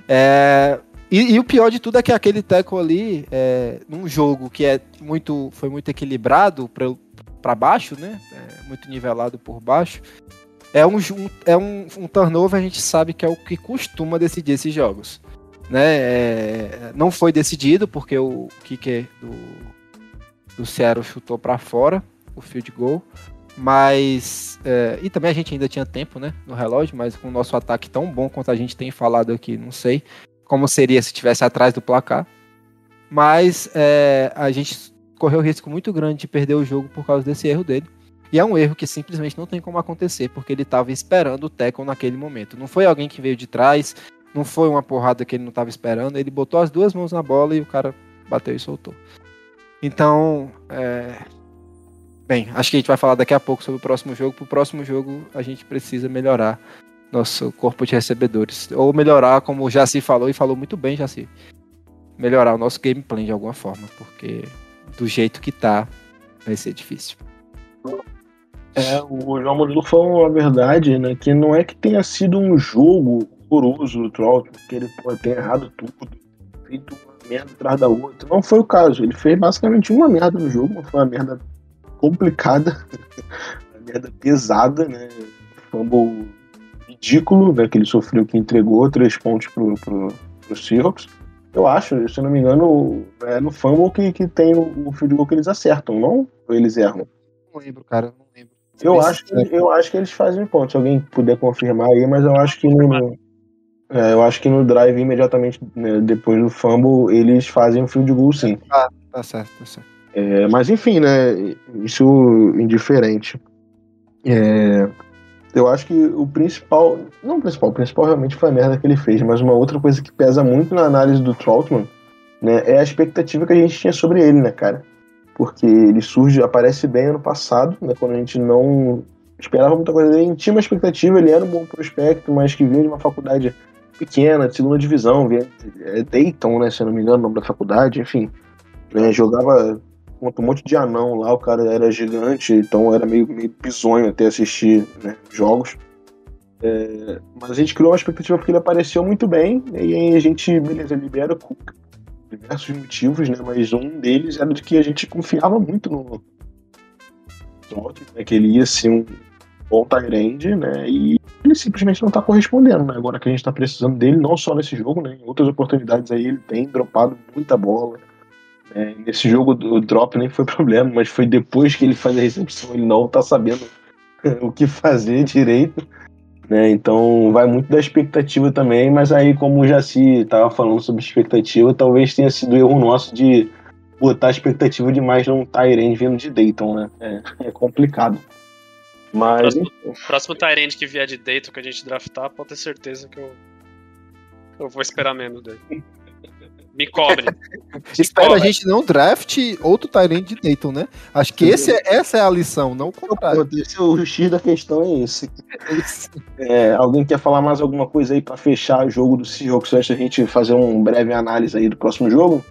É, e, e o pior de tudo é que aquele teco ali, é, num jogo que é muito, foi muito equilibrado para baixo, né? é, muito nivelado por baixo. é um, é um, um turnover, a gente sabe que é o que costuma decidir esses jogos. Né? É, não foi decidido, porque o kicker do, do Seattle chutou para fora o field goal. Mas. é, e também a gente ainda tinha tempo né, no relógio, mas com o nosso ataque tão bom quanto a gente tem falado aqui, não sei como seria se tivesse atrás do placar. Mas é, a gente correu risco muito grande de perder o jogo por causa desse erro dele. E é um erro que simplesmente não tem como acontecer, porque ele estava esperando o tackle naquele momento. Não foi alguém que veio de trás, não foi uma porrada que ele não estava esperando, ele botou as duas mãos na bola e o cara bateu e soltou. Então, é... bem, acho que a gente vai falar daqui a pouco sobre o próximo jogo. Para o próximo jogo, a gente precisa melhorar nosso corpo de recebedores. Ou melhorar, como o Jaci falou, e falou muito bem, Jaci. Melhorar o nosso gameplay de alguma forma, porque do jeito que tá, vai ser difícil. É, o João Murilo falou a verdade, né? Que não é que tenha sido um jogo horroroso do Trout, que ele pô, tenha errado tudo, feito uma merda atrás da outra. Não foi o caso. Ele fez basicamente uma merda no jogo, mas foi uma merda complicada, uma merda pesada, né? Fumble ridículo, né? Que ele sofreu, que entregou três pontos pro, pro, pro Seahawks. Eu acho, se não me engano, é no fumble que, que tem o, o field goal que eles acertam, não? Ou eles erram? Não lembro, cara, não lembro. Eu acho, que, eu acho que eles fazem ponto. Se alguém puder confirmar aí, mas eu acho que no. é, eu acho que no drive imediatamente né, depois do fumble, eles fazem o field goal sim. Tá certo, tá certo. É, mas enfim, né? Isso indiferente. É, eu acho que o principal. Não o principal, o principal realmente foi a merda que ele fez, mas uma outra coisa que pesa muito na análise do Troutman né, é a expectativa que a gente tinha sobre ele, né, cara? Porque ele surge, aparece bem ano passado, né, quando a gente não esperava muita coisa dele. A gente tinha uma expectativa, ele era um bom prospecto, mas que vinha de uma faculdade pequena, de segunda divisão, vinha, é Dayton, né, se eu não me engano, o nome da faculdade, enfim. né, jogava contra um monte de anão lá, o cara era gigante, então era meio, meio bizonho até assistir né, jogos. É, mas a gente criou uma expectativa porque ele apareceu muito bem, e aí a gente, beleza, libera Cook. Diversos motivos, né? Mas um deles era de que a gente confiava muito no Trot, né? Que ele ia ser um bom Tyrande, né? E ele simplesmente não tá correspondendo, né? Agora que a gente tá precisando dele, não só nesse jogo, né? Em outras oportunidades aí ele tem dropado muita bola. É, nesse jogo o drop nem foi problema, mas foi depois que ele faz a recepção, ele não tá sabendo o que fazer direito. Né? Então vai muito da expectativa também, mas aí, como o Jaci tava falando sobre expectativa, talvez tenha sido erro nosso de botar expectativa demais num Tyrande vindo de Dayton, né? É, é complicado. Mas Próximo, próximo Tyrande que vier de Dayton que a gente draftar, pode ter certeza que eu, eu vou esperar menos dele. Me cobre. Espero a gente não draft outro Tyrant de Dayton, né? Acho que esse é- essa é a lição, não o contrário. Esse- o X da questão é esse. É, alguém quer falar mais alguma coisa aí pra fechar o jogo do Seahawks antes da gente fazer um breve análise aí do próximo jogo?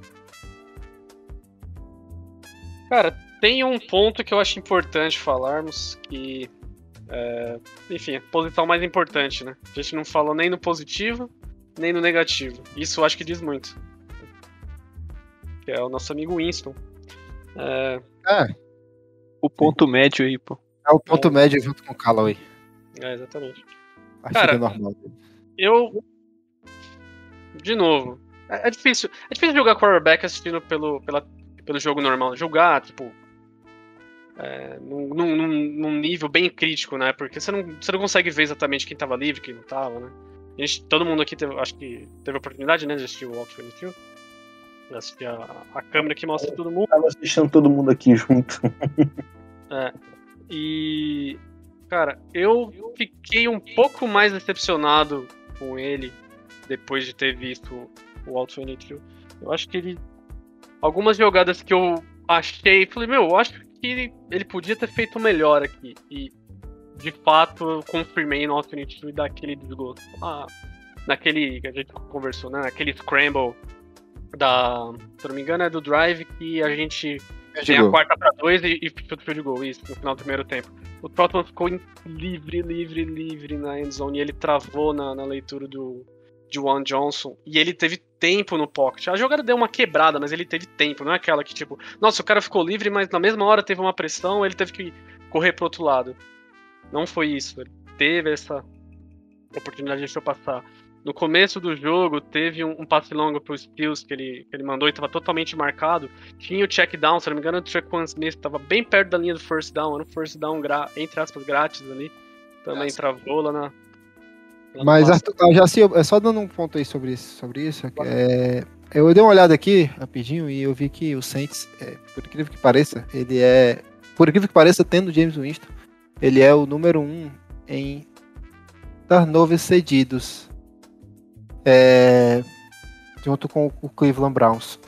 Cara, tem um ponto que eu acho importante falarmos, que. é, enfim, a posição mais importante, né? A gente não falou nem no positivo, nem no negativo. Isso eu acho que diz muito. Que é o nosso amigo Winston. É, O ponto médio aí, pô. É o ponto médio junto com o Callaway. é, exatamente. Acho Cara, que é normal. Eu. De novo. É, é difícil. É difícil jogar quarterback assistindo pelo, pela, pelo jogo normal. Jogar, tipo. É, num, num- num- nível bem crítico, né? Porque você não, você não consegue ver exatamente quem tava livre, quem não tava, né? A gente, todo mundo aqui teve, acho que teve a oportunidade, né, de assistir o Out 22. De assistir a, a câmera que mostra todo mundo. Tava assistindo todo mundo aqui junto. E. Cara, eu fiquei um pouco mais decepcionado com ele depois de ter visto o 22. Eu acho que ele. Algumas jogadas que eu achei. Falei, meu, eu acho que ele, ele podia ter feito melhor aqui. E de fato eu confirmei no 22 e daquele desgosto. Ah, naquele que a gente conversou, né? Naquele scramble da. Se eu não me engano, é do drive que a gente tem a quarta pra dois e, e chuta o field goal, isso, no final do primeiro tempo. O Trotman ficou livre, livre, livre na endzone e ele travou na, na leitura do de Juan Johnson e ele teve tempo no pocket. A jogada deu uma quebrada, mas ele teve tempo, não é aquela que tipo, nossa, o cara ficou livre, mas na mesma hora teve uma pressão, ele teve que correr pro outro lado. Não foi isso. Ele teve essa oportunidade de deixou passar. No começo do jogo, teve um, um passe longo pro Stills que ele, que ele mandou e estava totalmente marcado. Tinha o check down, se não me engano, o Trequan Smith estava bem perto da linha do first down, era um first down, entre aspas, grátis ali. Também Nossa. travou lá na. Lá Mas, Arthur, ah, já se, é só dando um ponto aí sobre isso. Sobre isso é, eu dei uma olhada aqui, rapidinho, e eu vi que o Saints, é, por incrível que pareça, ele é. Por incrível que pareça, tendo James Winston, ele é o número um em turnovers cedidos. É, junto com o Cleveland Browns.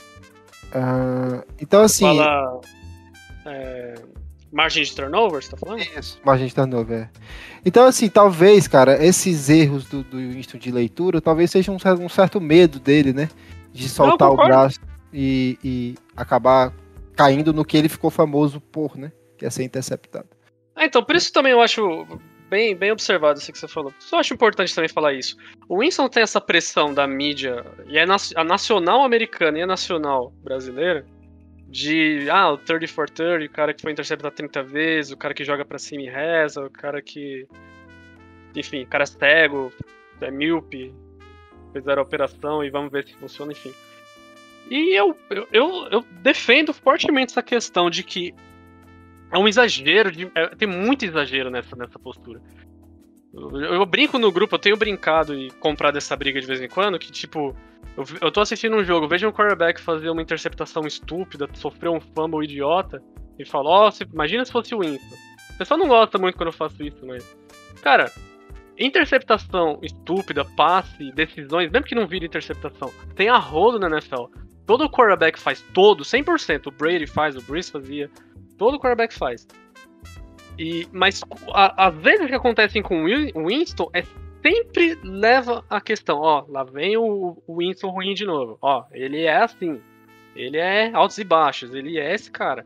Uh, então, assim. Fala, é, margem de turnover, você tá falando? Isso, margem de turnover. É. Então, assim, talvez, cara, esses erros do, do Winston de leitura, talvez seja um, um certo medo dele, né? De soltar Não, o braço e, e acabar caindo no que ele ficou famoso por, né? Que é ser interceptado. Ah, então, por isso também eu acho bem, bem observado isso que você falou. Só acho importante também falar isso. O Winston tem essa pressão da mídia, e é a nacional americana e a nacional brasileira, de, ah, o 30 for 30, o cara que foi interceptado 30 vezes, o cara que joga pra cima e reza, o cara que. Enfim, o cara é cego, é míope, fizeram a operação e vamos ver se funciona, enfim. E eu, eu, eu defendo fortemente essa questão de que é um exagero, de, é, tem muito exagero nessa, nessa postura. Eu, eu, brinco no grupo, eu tenho brincado e comprado essa briga de vez em quando, que tipo, eu, eu tô assistindo um jogo, vejo um quarterback fazer uma interceptação estúpida, sofrer um fumble idiota, e falo, ó, oh, imagina se fosse o Winston. O pessoal não gosta muito quando eu faço isso, mas. Cara, interceptação estúpida, passe, decisões, mesmo que não vire interceptação, tem a rolo na NFL. Todo quarterback faz, todo, 100%. O Brady faz, o Breeze fazia, Todo quarterback faz. E, mas às vezes que acontecem com o Winston é sempre leva a questão, ó, lá vem o, o Winston ruim de novo. Ó, ele é assim. Ele é altos e baixos, ele é esse cara.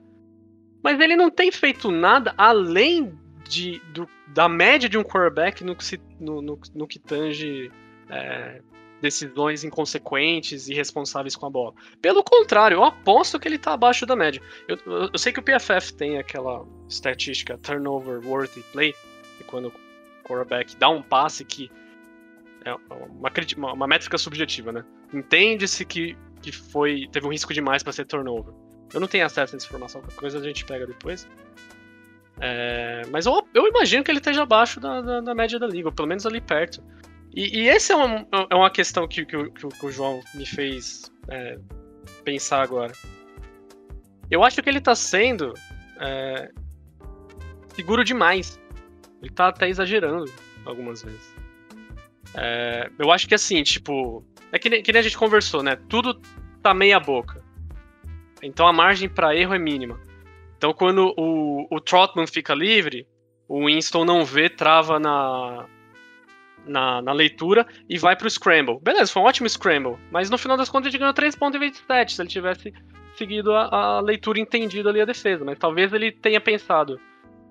Mas ele não tem feito nada além de, do, da média de um quarterback no que, se, no, no, no que tange é, decisões inconsequentes e responsáveis com a bola. Pelo contrário, eu aposto que ele está abaixo da média. Eu, eu, eu, sei que o PFF tem aquela estatística turnover worthy play, que quando o quarterback dá um passe que é uma, uma, uma métrica subjetiva, né? Entende-se que, que foi teve um risco demais para ser turnover. Eu não tenho acesso a essa informação, qualquer coisa a gente pega depois. É, mas eu, eu, imagino que ele esteja abaixo da, da, da média da liga, ou pelo menos ali perto. E, e essa é uma, é uma questão que, que, que, o João me fez é, pensar agora. Eu acho que ele tá sendo é, seguro demais. Ele tá até exagerando algumas vezes. É, eu acho que assim, tipo. É que nem, que nem a gente conversou, né? Tudo tá meia boca. Então a margem para erro é mínima. Então quando o, o Trotman fica livre, o Winston não vê, trava na, na, na leitura e vai pro Scramble. Beleza, foi um ótimo Scramble, mas no final das contas ele ganhou 3 pontos em vez de 7 se ele tivesse seguido a, a leitura entendida ali a defesa. Mas talvez ele tenha pensado,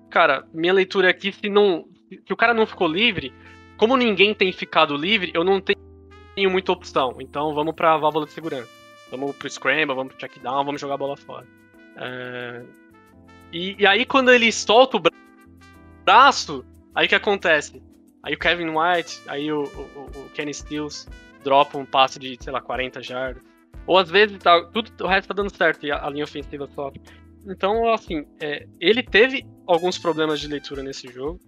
cara, minha leitura aqui, se não. Se o cara não ficou livre, como ninguém tem ficado livre, eu não tenho muita opção. Então vamos pra válvula de segurança. Vamos pro Scramble, vamos pro check down, vamos jogar a bola fora. É... E, e aí quando ele solta o braço, aí que acontece? Aí o Kevin White, aí o, o, o Kenny Stills dropa um passe de, sei lá, 40 jardas. Ou às vezes tá, tudo, o resto tá dando certo e a, a linha ofensiva sofre. Então, assim, é, ele teve alguns problemas de leitura nesse jogo.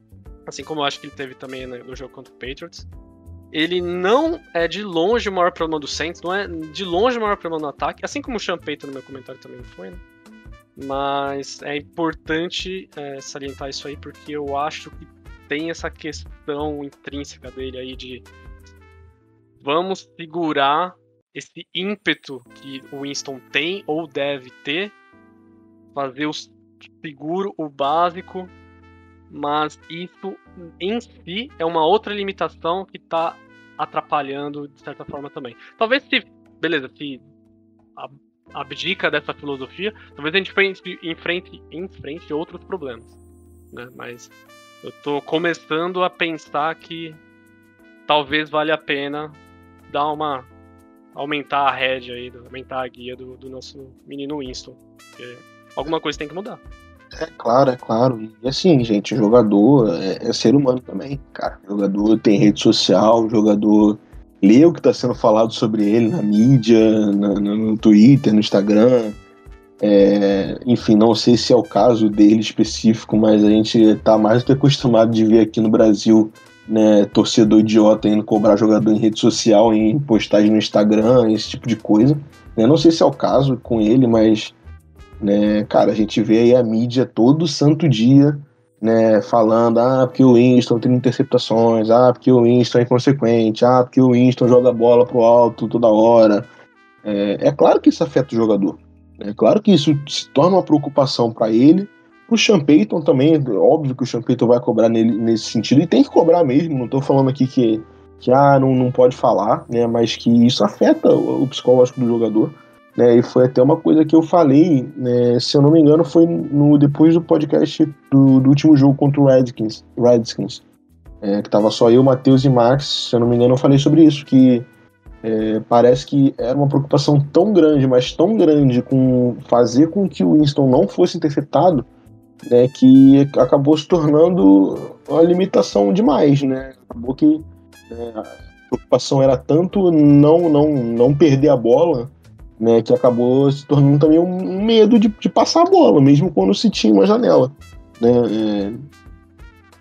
Assim como eu acho que ele teve também no, no jogo contra o Patriots. Ele não é de longe o maior problema do Saints, não é de longe o maior problema no ataque, assim como o Sean Payton no meu comentário também não foi, né? Mas é importante é, salientar isso aí, porque eu acho que tem essa questão intrínseca dele aí de vamos segurar esse ímpeto que o Winston tem ou deve ter, fazer o seguro, o básico, mas isso em si é uma outra limitação que está atrapalhando de certa forma também. Talvez se, beleza, se abdica dessa filosofia, talvez a gente enfrente, enfrente outros problemas, né? Mas eu tô começando a pensar que talvez valha a pena dar uma. aumentar a rédea aí, aumentar a guia do, do nosso menino Winston. Porque alguma coisa tem que mudar. É claro, é claro. E assim, gente, jogador é, é ser humano também, cara. Jogador tem rede social, jogador lê o que está sendo falado sobre ele na mídia, na, no Twitter, no Instagram. É, enfim, não sei se é o caso dele específico, mas a gente está mais do que acostumado de ver aqui no Brasil né, torcedor idiota indo cobrar jogador em rede social, em postagem no Instagram, esse tipo de coisa. Eu não sei se é o caso com ele, mas, né, cara, a gente vê aí a mídia todo santo dia né, falando, ah, porque o Winston tem interceptações, ah, porque o Winston é inconsequente, ah, porque o Winston joga bola pro alto toda hora. É, é claro que isso afeta o jogador. É claro que isso se torna uma preocupação para ele, o Sean Payton também, óbvio que o Sean Payton vai cobrar nele, nesse sentido, e tem que cobrar mesmo, não estou falando aqui que, que ah, não, não pode falar, né, mas que isso afeta o, o psicológico do jogador. Né, e foi até uma coisa que eu falei, né, se eu não me engano, foi no depois do podcast do, do último jogo contra o Redskins, Redskins é, que tava só eu, Matheus e Max, se eu não me engano, eu falei sobre isso, que é, parece que era uma preocupação tão grande, mas tão grande com fazer com que o Winston não fosse interceptado, né, que acabou se tornando uma limitação demais, né? Acabou que né, a preocupação era tanto não não não perder a bola, né, que acabou se tornando também um medo de, de passar a bola, mesmo quando se tinha uma janela, né? É,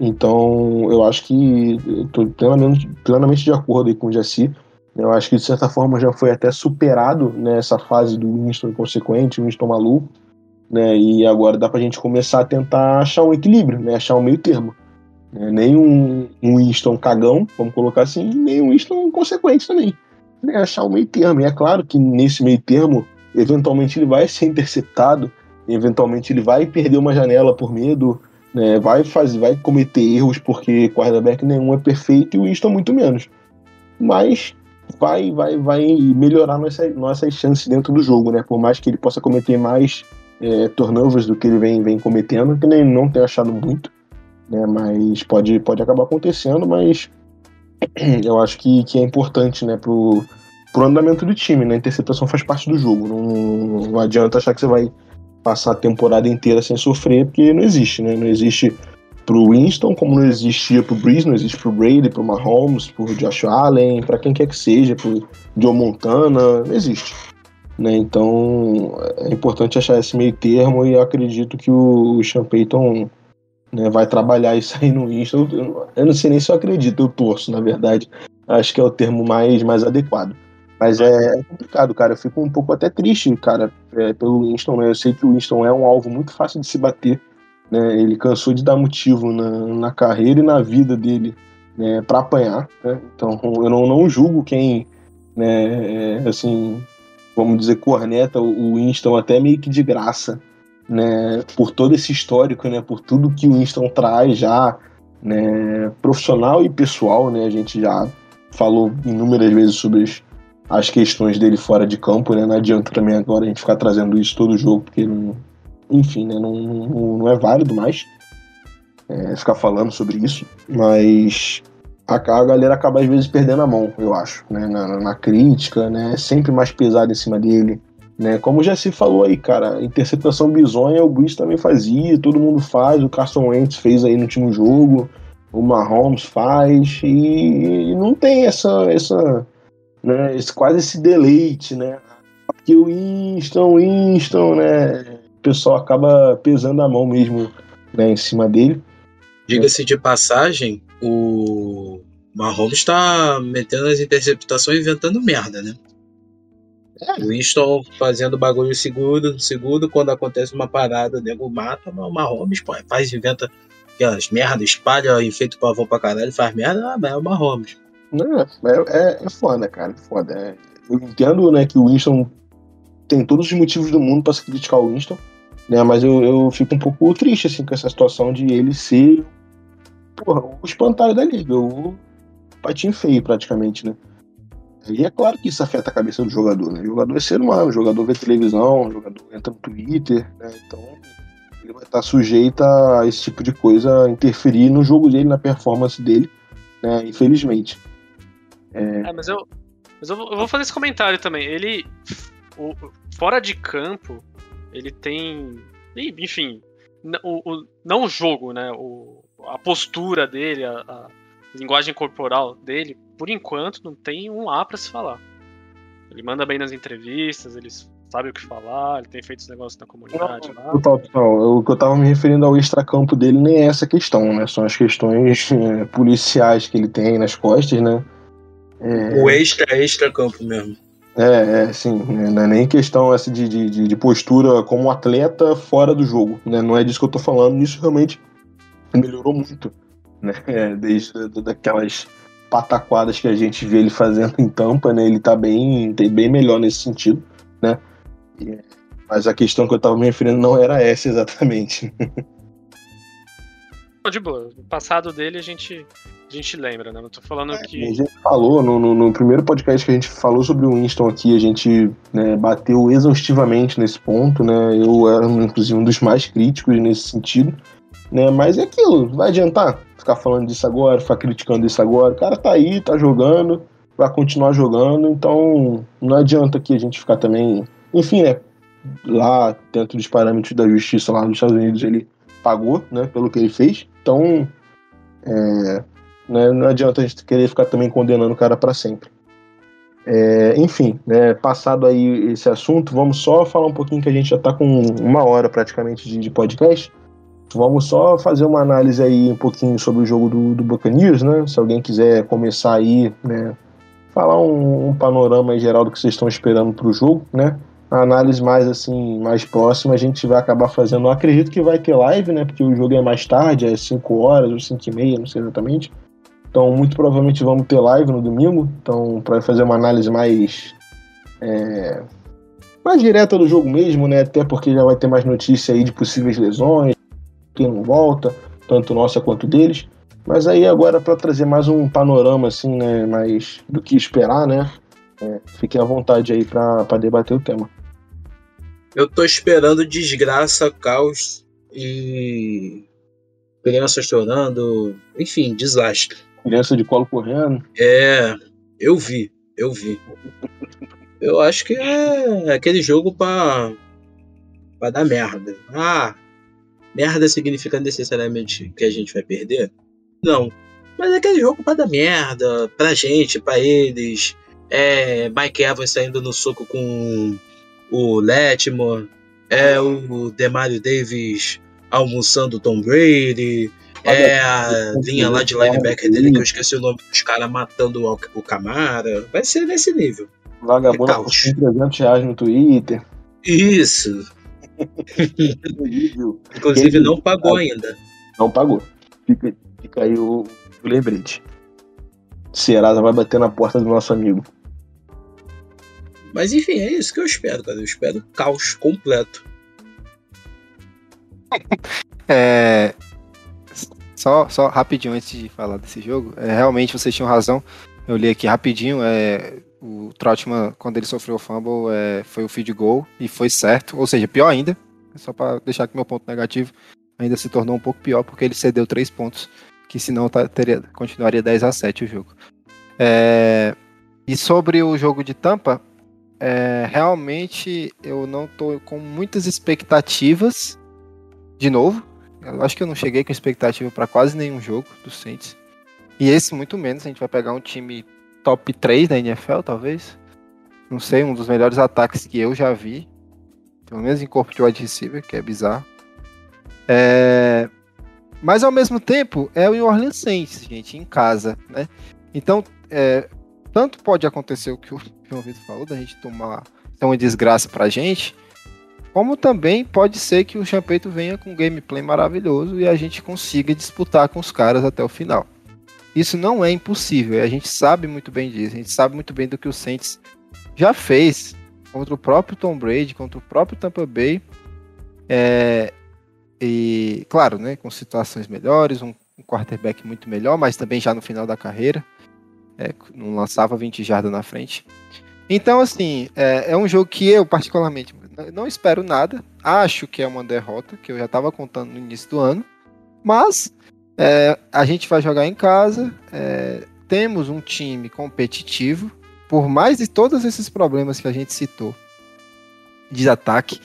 então, eu acho que estou plenamente, plenamente de acordo com o Jaci. Eu acho que, de certa forma, já foi até superado nessa né, fase do Winston inconsequente, Winston maluco né? E agora dá pra gente começar a tentar achar um equilíbrio, né? Achar um meio termo. Né? Nem um, um Winston cagão, vamos colocar assim, nem um Winston consequente também. Né? Achar um meio termo. E é claro que nesse meio termo, eventualmente ele vai ser interceptado, eventualmente ele vai perder uma janela por medo, né? Vai fazer, vai cometer erros porque quarterback nenhum é perfeito e o Winston muito menos. Mas vai, vai, vai melhorar nossas, nossas chances dentro do jogo, né? Por mais que ele possa cometer mais é, turnovers do que ele vem, vem cometendo, que nem não tem achado muito, né? Mas pode, pode acabar acontecendo, mas eu acho que, que é importante, né, pro, pro andamento do time, né? A interceptação faz parte do jogo. Não, não adianta achar que você vai passar a temporada inteira sem sofrer, porque não existe, né? Não existe pro Winston, como não existia pro Breeze, não existe pro Brady, pro Mahomes, pro Josh Allen, para quem quer que seja, pro Joe Montana, não existe. Né? Então é importante achar esse meio termo e eu acredito que o Sean Payton né, vai trabalhar isso aí no Insta. Eu, eu não sei nem se eu acredito, eu torço, na verdade. Acho que é o termo mais, mais adequado. Mas é, é complicado, cara. Eu fico um pouco até triste, cara, é, pelo Winston. Né? Eu sei que o Winston é um alvo muito fácil de se bater. Né? Ele cansou de dar motivo na, na carreira e na vida dele né, para apanhar. Né? Então eu não, não julgo quem, né, é, assim, vamos dizer, corneta o Winston até meio que de graça, né? Por todo esse histórico, né? Por tudo que o Winston traz já, né? Profissional e pessoal, né? A gente já falou inúmeras vezes sobre as, as questões dele fora de campo, né? Não adianta também agora a gente ficar trazendo isso todo jogo, porque não, enfim, né? Não, não, não é válido mais é, ficar falando sobre isso, mas a, a galera acaba às vezes perdendo a mão, eu acho, né? Na, na crítica, né? É sempre mais pesado em cima dele. Né? Como já se falou aí, cara, interceptação bizonha o Bruce também fazia, todo mundo faz, o Carson Wentz fez aí no último jogo, o Mahomes faz, e, e não tem essa, essa né, esse, quase esse deleite, né? Porque o Winston, Winston, né? O pessoal acaba pesando a mão mesmo né, em cima dele. Diga-se de passagem, o Mahomes está metendo as interceptações inventando merda, né? É. O Winston fazendo bagulho seguro, seguro, quando acontece uma parada, o nego mata, mas o Mahomes pô, faz, inventa aquelas merda, espalha efeito pavão pra caralho, faz merda, ah, mas é o Mahomes. Não, é, é, é foda, cara, é foda. É, eu entendo, né, que o Winston tem todos os motivos do mundo para se criticar o Winston, né, mas eu, eu fico um pouco triste, assim, com essa situação de ele ser porra, o espantalho da liga, o patinho feio praticamente, né? E é claro que isso afeta a cabeça do jogador, né? O jogador é ser humano, o jogador vê televisão, o jogador entra no Twitter, né? Então ele vai estar sujeito a esse tipo de coisa interferir no jogo dele, na performance dele, né? Infelizmente. É, é mas, eu, mas eu, vou fazer esse comentário também. Ele, o, fora de campo, ele tem. Enfim, o, o- não o jogo, né? O, a postura dele, a, a linguagem corporal dele, por enquanto, não tem um A pra se falar. Ele manda bem nas entrevistas, ele sabe o que falar, ele tem feito os negócios na comunidade lá. Total, total. O que eu tava me referindo ao extracampo dele nem é essa questão, né? São as questões eh, policiais que ele tem nas costas, né? É, O extra, extra campo mesmo. É, é, sim. né? Não é nem questão essa de, de, de- postura como atleta fora do jogo, né? Não é disso que eu tô falando. Isso realmente melhorou muito, né? É, desde da- daquelas pataquadas que a gente vê ele fazendo em Tampa, né? Ele tá bem, bem melhor nesse sentido, né? Mas a questão que eu tava me referindo não era essa exatamente. De boa, o passado dele a gente, a gente lembra, né? Não tô falando A que. gente falou no, no- no primeiro podcast que a gente falou sobre o Winston aqui, a gente né, bateu exaustivamente nesse ponto, né? Eu era, inclusive, um dos mais críticos nesse sentido, né? Mas é aquilo, vai adiantar ficar falando disso agora, ficar criticando isso agora. O cara tá aí, tá jogando, vai continuar jogando, então não adianta aqui a gente ficar também. Enfim, né? Lá dentro dos parâmetros da justiça lá nos Estados Unidos, ele pagou, né, pelo que ele fez. Então, é, né, não adianta a gente querer ficar também condenando o cara para sempre. É, enfim, né, passado aí esse assunto, vamos só falar um pouquinho que a gente já está com uma hora praticamente de, de podcast. Vamos só fazer uma análise aí um pouquinho sobre o jogo do, do Buccaneers, né? Se alguém quiser começar aí, né, falar um, um panorama geral do que vocês estão esperando para o jogo, né? A análise mais assim, mais próxima, a gente vai acabar fazendo. Eu acredito que vai ter live, né? Porque o jogo é mais tarde, é 5 horas ou 5 e meia, não sei exatamente. Então, muito provavelmente vamos ter live no domingo. Então, para fazer uma análise mais. é, mais direta do jogo mesmo, né? Até porque já vai ter mais notícia aí de possíveis lesões, quem não volta, tanto nossa quanto deles. Mas aí agora para trazer mais um panorama assim, né? Mais do que esperar, né? É, fiquem à vontade aí para debater o tema. Eu tô esperando desgraça, caos e crianças chorando, enfim, desastre. Criança de colo correndo. É, eu vi, eu vi. Eu acho que é aquele jogo pra, pra dar merda. Ah, merda significa necessariamente que a gente vai perder? Não. Mas é aquele jogo pra dar merda, pra gente, pra eles. É Mike Evans saindo no soco com o Letmore. É o Demario Davis almoçando Tom Brady. É a linha lá de linebacker dele, que eu esqueci o nome dos caras matando o o Camara. Vai ser nesse nível. Vagabundo É com 300 reais no Twitter. Isso. Inclusive Ele- não pagou ainda. Não pagou. Fica, fica aí o, o lembrete. Serasa vai bater na porta do nosso amigo. Mas enfim, é isso que eu espero, cara. Eu espero caos completo. É, só, só rapidinho antes de falar desse jogo, é, realmente vocês tinham razão. Eu li aqui rapidinho. É, o Trautmann, quando ele sofreu o fumble, é, foi o field goal e foi certo. Ou seja, pior ainda. Só para deixar aqui meu ponto negativo, ainda se tornou um pouco pior porque ele cedeu três pontos, que senão tá- teria, continuaria 10 a 7 o jogo. É, e sobre o jogo de Tampa, é, realmente eu não tô com muitas expectativas. De novo, eu acho que eu não cheguei com expectativa para quase nenhum jogo do Saints. E esse muito menos, a gente vai pegar um time top 3 da NFL, talvez. Não sei, um dos melhores ataques que eu já vi. Pelo menos em corpo de wide receiver, que é bizarro. É, Mas ao mesmo tempo, é o New Orleans Saints, gente, em casa, né? Então, é, tanto pode acontecer o que o João Vitor falou, da gente tomar ser uma desgraça pra gente, como também pode ser que o Champeito venha com um gameplay maravilhoso e a gente consiga disputar com os caras até o final. Isso não é impossível, a gente sabe muito bem disso, a gente sabe muito bem do que o Saints já fez contra o próprio Tom Brady, contra o próprio Tampa Bay. É, e, claro, né, com situações melhores, um, um quarterback muito melhor, mas também já no final da carreira. É, não lançava 20 jardas na frente. Então, assim, é, é um jogo que eu, particularmente, não espero nada. Acho que é uma derrota, que eu já estava contando no início do ano. Mas é, a gente vai jogar em casa. é, temos um time competitivo. Por mais de todos esses problemas que a gente citou de ataque,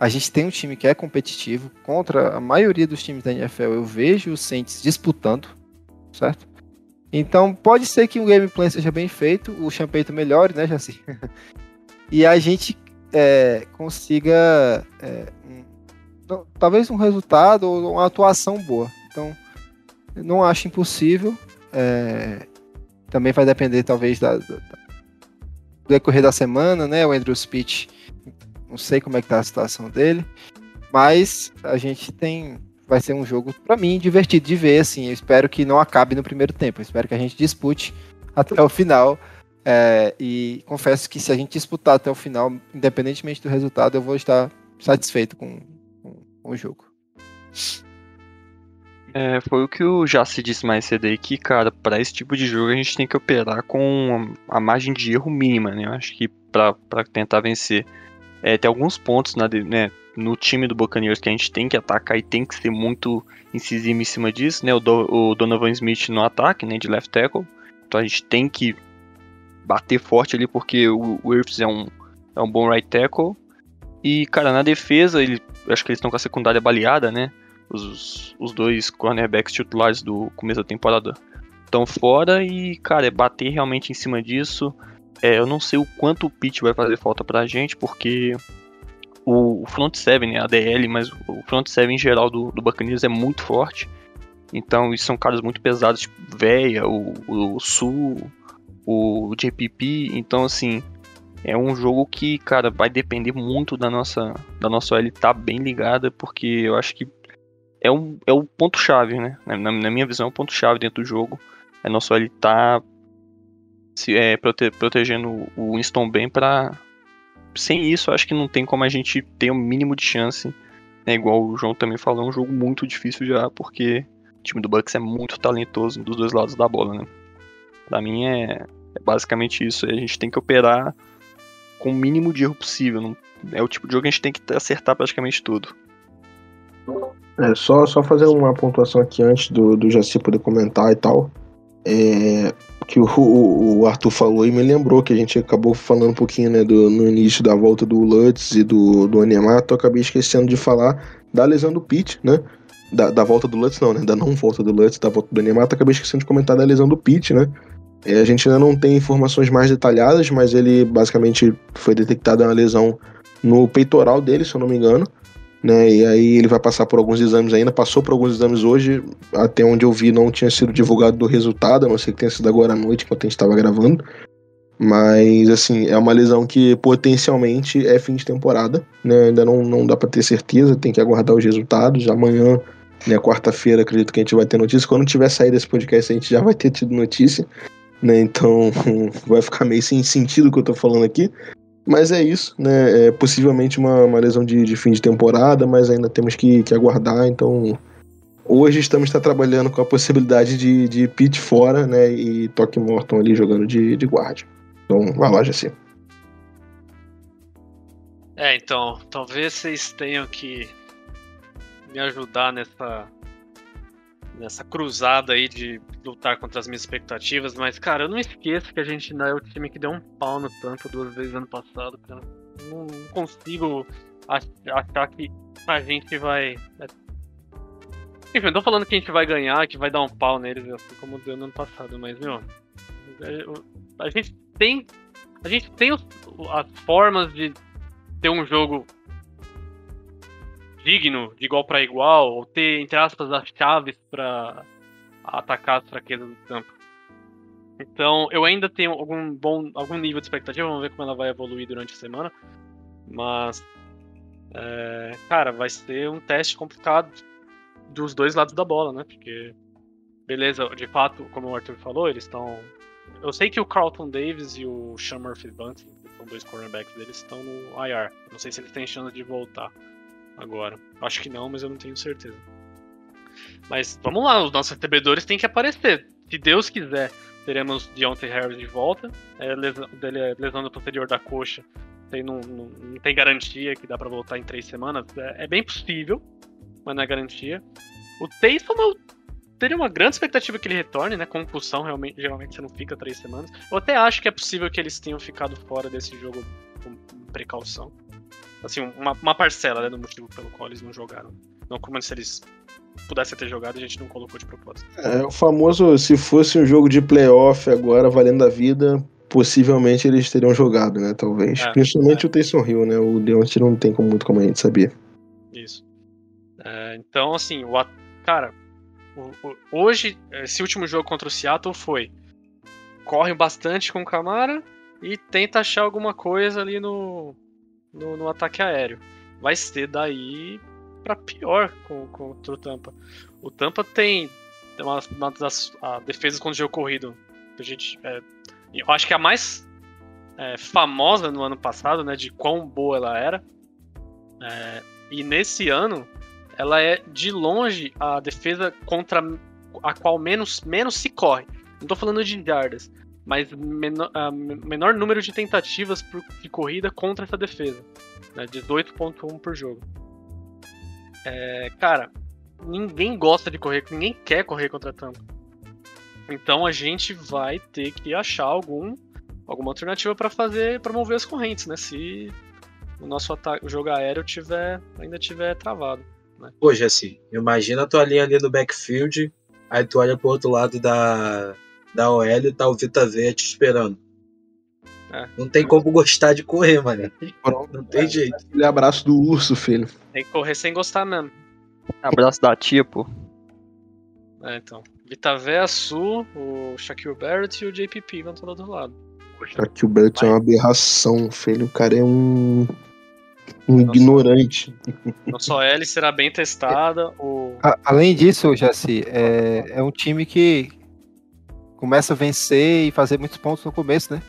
a gente tem um time que é competitivo contra a maioria dos times da NFL. Eu vejo os Saints disputando, certo? Então pode ser que o gameplay seja bem feito, o Champeito melhore, né, Jaci? e a gente é, consiga é, um, talvez um resultado ou uma atuação boa. Então não acho impossível. É, também vai depender talvez da, da, do decorrer da semana, né? O Andrew Speech não sei como é que tá a situação dele, mas a gente tem vai ser um jogo para mim divertido de ver, assim. Eu espero que não acabe no primeiro tempo. Eu espero que a gente dispute até o final. É, e confesso que se a gente disputar até o final, independentemente do resultado, eu vou estar satisfeito com, com, com o jogo. É, foi o que o Jaci disse mais cedo aí, que, cara, para esse tipo de jogo a gente tem que operar com a margem de erro mínima, né? Eu acho que para tentar vencer é, tem alguns pontos na, né, no time do Buccaneers que a gente tem que atacar e tem que ser muito incisivo em cima disso, né? O, Do, o Donovan Smith no ataque, né, de left tackle. Então a gente tem que bater forte ali porque o, o é um, é um bom right tackle. E, cara, na defesa, ele, acho que eles estão com a secundária baleada, né? Os, os dois cornerbacks titulares do começo da temporada estão fora e, cara, é bater realmente em cima disso. É, eu não sei o quanto o pitch vai fazer falta pra gente, porque o front seven, né, a DL, mas o front seven em geral do, do Buccaneers é muito forte. Então, isso são caras muito pesados, tipo Veia, o, o Sul, o JPP. Então, assim, é um jogo que, cara, vai depender muito da nossa da nossa OL estar tá bem ligada, porque eu acho que é, um, é o ponto-chave, né? Na, na, minha visão, é o ponto-chave dentro do jogo. É nosso OL tá se, é, prote, protegendo o Winston bem para Sem isso, acho que não tem como a gente ter o um mínimo de chance. É igual o João também falou, é um jogo muito difícil já, porque o time do Bucks é muito talentoso dos dois lados da bola, né? Pra mim é, é basicamente isso. A gente tem que operar com o mínimo de erro possível. Não, é o tipo de jogo que a gente tem que acertar praticamente tudo. É, só, só fazer uma pontuação aqui antes do, do Jaci poder comentar e tal. É, que o, o, Arthur falou e me lembrou que a gente acabou falando um pouquinho né, do, no início da volta do Lutz e do, do Anemato, acabei esquecendo de falar da lesão do Pete, né? Da, da volta do Lutz, não, né? Da não volta do Lutz, da volta do Anemato, acabei esquecendo de comentar da lesão do Pete, né? É, a gente ainda não tem informações mais detalhadas, mas ele basicamente foi detectada uma lesão no peitoral dele, se eu não me engano né? E aí ele vai passar por alguns exames ainda, passou por alguns exames hoje, até onde eu vi não tinha sido divulgado do resultado, a não ser que tenha sido agora à noite, enquanto a gente estava gravando. Mas, assim, é uma lesão que potencialmente é fim de temporada, né? Ainda não, não dá para ter certeza, tem que aguardar os resultados. Amanhã, né, quarta-feira, acredito que a gente vai ter notícia. Quando tiver saído desse podcast, a gente já vai ter tido notícia, né? Então, vai ficar meio sem sentido o que eu tô falando aqui. Mas é isso, né? É possivelmente uma, uma lesão de, de fim de temporada, mas ainda temos que, que aguardar. Então, hoje estamos tá trabalhando com a possibilidade de, de Pete fora, né? E Toque Morton ali jogando de, de guarda. Então, vai lá, Jacir. É, então, talvez vocês tenham que me ajudar nessa nessa cruzada aí de lutar contra as minhas expectativas, mas, cara, eu não esqueço que a gente ainda é o time que deu um pau no Tampa duas vezes ano passado, cara. Não consigo achar que a gente vai. É, enfim, eu tô falando que a gente vai ganhar, que vai dar um pau neles, assim como deu no ano passado, mas, meu. É, a gente tem. A gente tem as formas de ter um jogo digno, de igual para igual, ou ter, entre aspas, as chaves para atacar as fraquezas do campo. Então, eu ainda tenho algum bom algum nível de expectativa, vamos ver como ela vai evoluir durante a semana. Mas, é, cara, vai ser um teste complicado dos dois lados da bola, né? Porque, beleza, de fato, como o Arthur falou, eles estão. Eu sei que o Carlton Davis e o Sean Murphy Bunting, que são dois cornerbacks deles, estão no IR. Não sei se eles têm chance de voltar agora. Acho que não, mas eu não tenho certeza. Mas vamos lá, os nossos recebedores têm que aparecer. Se Deus quiser, teremos Deontay Harris de volta. É, lesão, dele é lesão no posterior da coxa. Tem, não, não, não, tem garantia que dá para voltar em três semanas. É, é, bem possível, mas não é garantia. O Taysom eu teria uma grande expectativa que ele retorne, né? Concussão, realmente, geralmente você não fica três semanas. Eu até acho que é possível que eles tenham ficado fora desse jogo com precaução. Assim, uma, uma parcela né, do motivo pelo qual eles não jogaram. Não como se eles pudessem ter jogado, a gente não colocou de propósito. É, o famoso, se fosse um jogo de playoff agora, valendo a vida, possivelmente eles teriam jogado, né? Talvez. É, Principalmente é. o Taysom Hill, né? O Deontay não tem como, muito como a gente saber. Isso. É, então, assim, o, cara, o- o- hoje, esse último jogo contra o Seattle foi. Corre bastante com o Camara e tenta achar alguma coisa ali no, no, no ataque aéreo. Vai ser daí pra pior com, com o Tampa. O Tampa tem uma, uma das defesas contra o jogo corrido. A gente, é, eu acho que a mais é, famosa no ano passado, né, de quão boa ela era. É, e nesse ano, ela é de longe a defesa contra a qual menos, menos se corre. Não tô falando de jardas, mas menor, a menor número de tentativas por- de corrida contra essa defesa. Né, 18.1 por jogo. É, cara, ninguém gosta de correr, ninguém quer correr contra a Tampa. Então a gente vai ter que achar algum, alguma alternativa para fazer, para mover as correntes, né? Se o nosso ataque, o jogo aéreo tiver, ainda tiver travado. Pô, Jesse, imagina a tua linha ali no backfield, aí tu olha pro outro lado da, da OL e tá o Vita Veia te esperando. É. Não tem como gostar de correr, mano. Não tem jeito. Aquele abraço do urso, filho. Tem que correr sem gostar mesmo. Abraço da tia, pô. É, então. Vitavé, Su, o Shaquille Barrett e o JPP vão todo do lado. O Bert é uma aberração, filho. O cara é um. Um Nossa. ignorante. Nossa OL será bem testada. O... A- além disso, Jaci, é, é um time que começa a vencer e fazer muitos pontos no começo, né?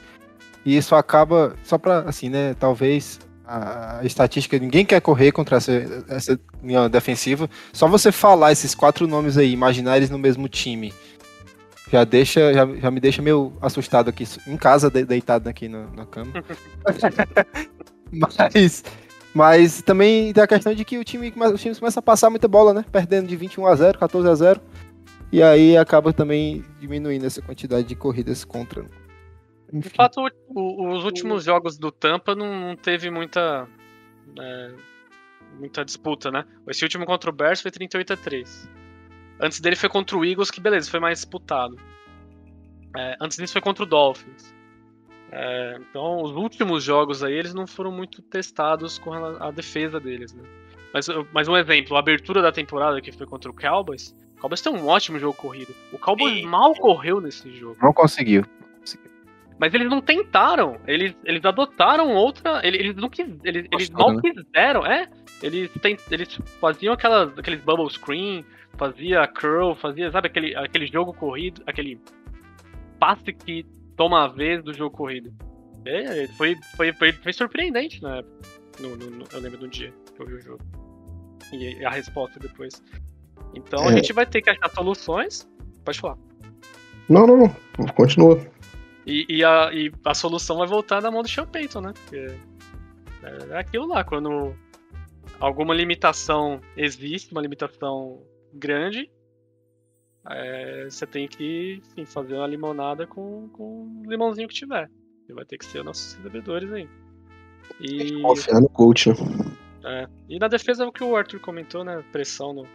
E isso acaba, só pra, assim, né? Talvez a, estatística, ninguém quer correr contra essa, essa linha defensiva. Só você falar esses quatro nomes aí, imaginar eles no mesmo time, já deixa, já, já me deixa meio assustado aqui, em casa, de- deitado aqui na, na cama. mas, mas também tem a questão de que o time, os times começam a passar muita bola, né? Perdendo de 21 a 0, 14 a 0. E aí acaba também diminuindo essa quantidade de corridas contra. De Enfim. fato, o- o- os últimos jogos do Tampa não, não teve muita. é, muita disputa, né? Esse último contra o Bears foi 38 a 3. Antes dele foi contra o Eagles, que beleza, foi mais disputado. É, antes disso foi contra o Dolphins. É, então, os últimos jogos aí, eles não foram muito testados com rela- a defesa deles, né? Mas, mas um exemplo, a abertura da temporada que foi contra o Cowboys. O Cowboys tem um ótimo jogo corrido. O Cowboys Sim. mal correu nesse jogo. Não conseguiu. Mas eles não tentaram. Eles, eles adotaram outra. Eles, eles não quis, eles, eles mal quiseram, é? Eles, tem, eles faziam aquelas, aqueles bubble screen, fazia curl, fazia, sabe, aquele, aquele jogo corrido, aquele passe que toma a vez do jogo corrido. É, foi, foi, foi, foi surpreendente na época. No, no- no- eu lembro do dia que eu vi o jogo. E a resposta depois. Então a É. gente vai ter que achar soluções. Pode falar. Não, não, não. Continua. E, e a, e a solução vai voltar na mão do Sean Payton, né? Porque é, é aquilo lá, quando alguma limitação existe, uma limitação grande, é, você tem que enfim, fazer uma limonada com, com o limãozinho que tiver. E vai ter que ser nossos servidores aí. E, Confiar no coach, né? é, e na defesa o que o Arthur comentou, né? Pressão no.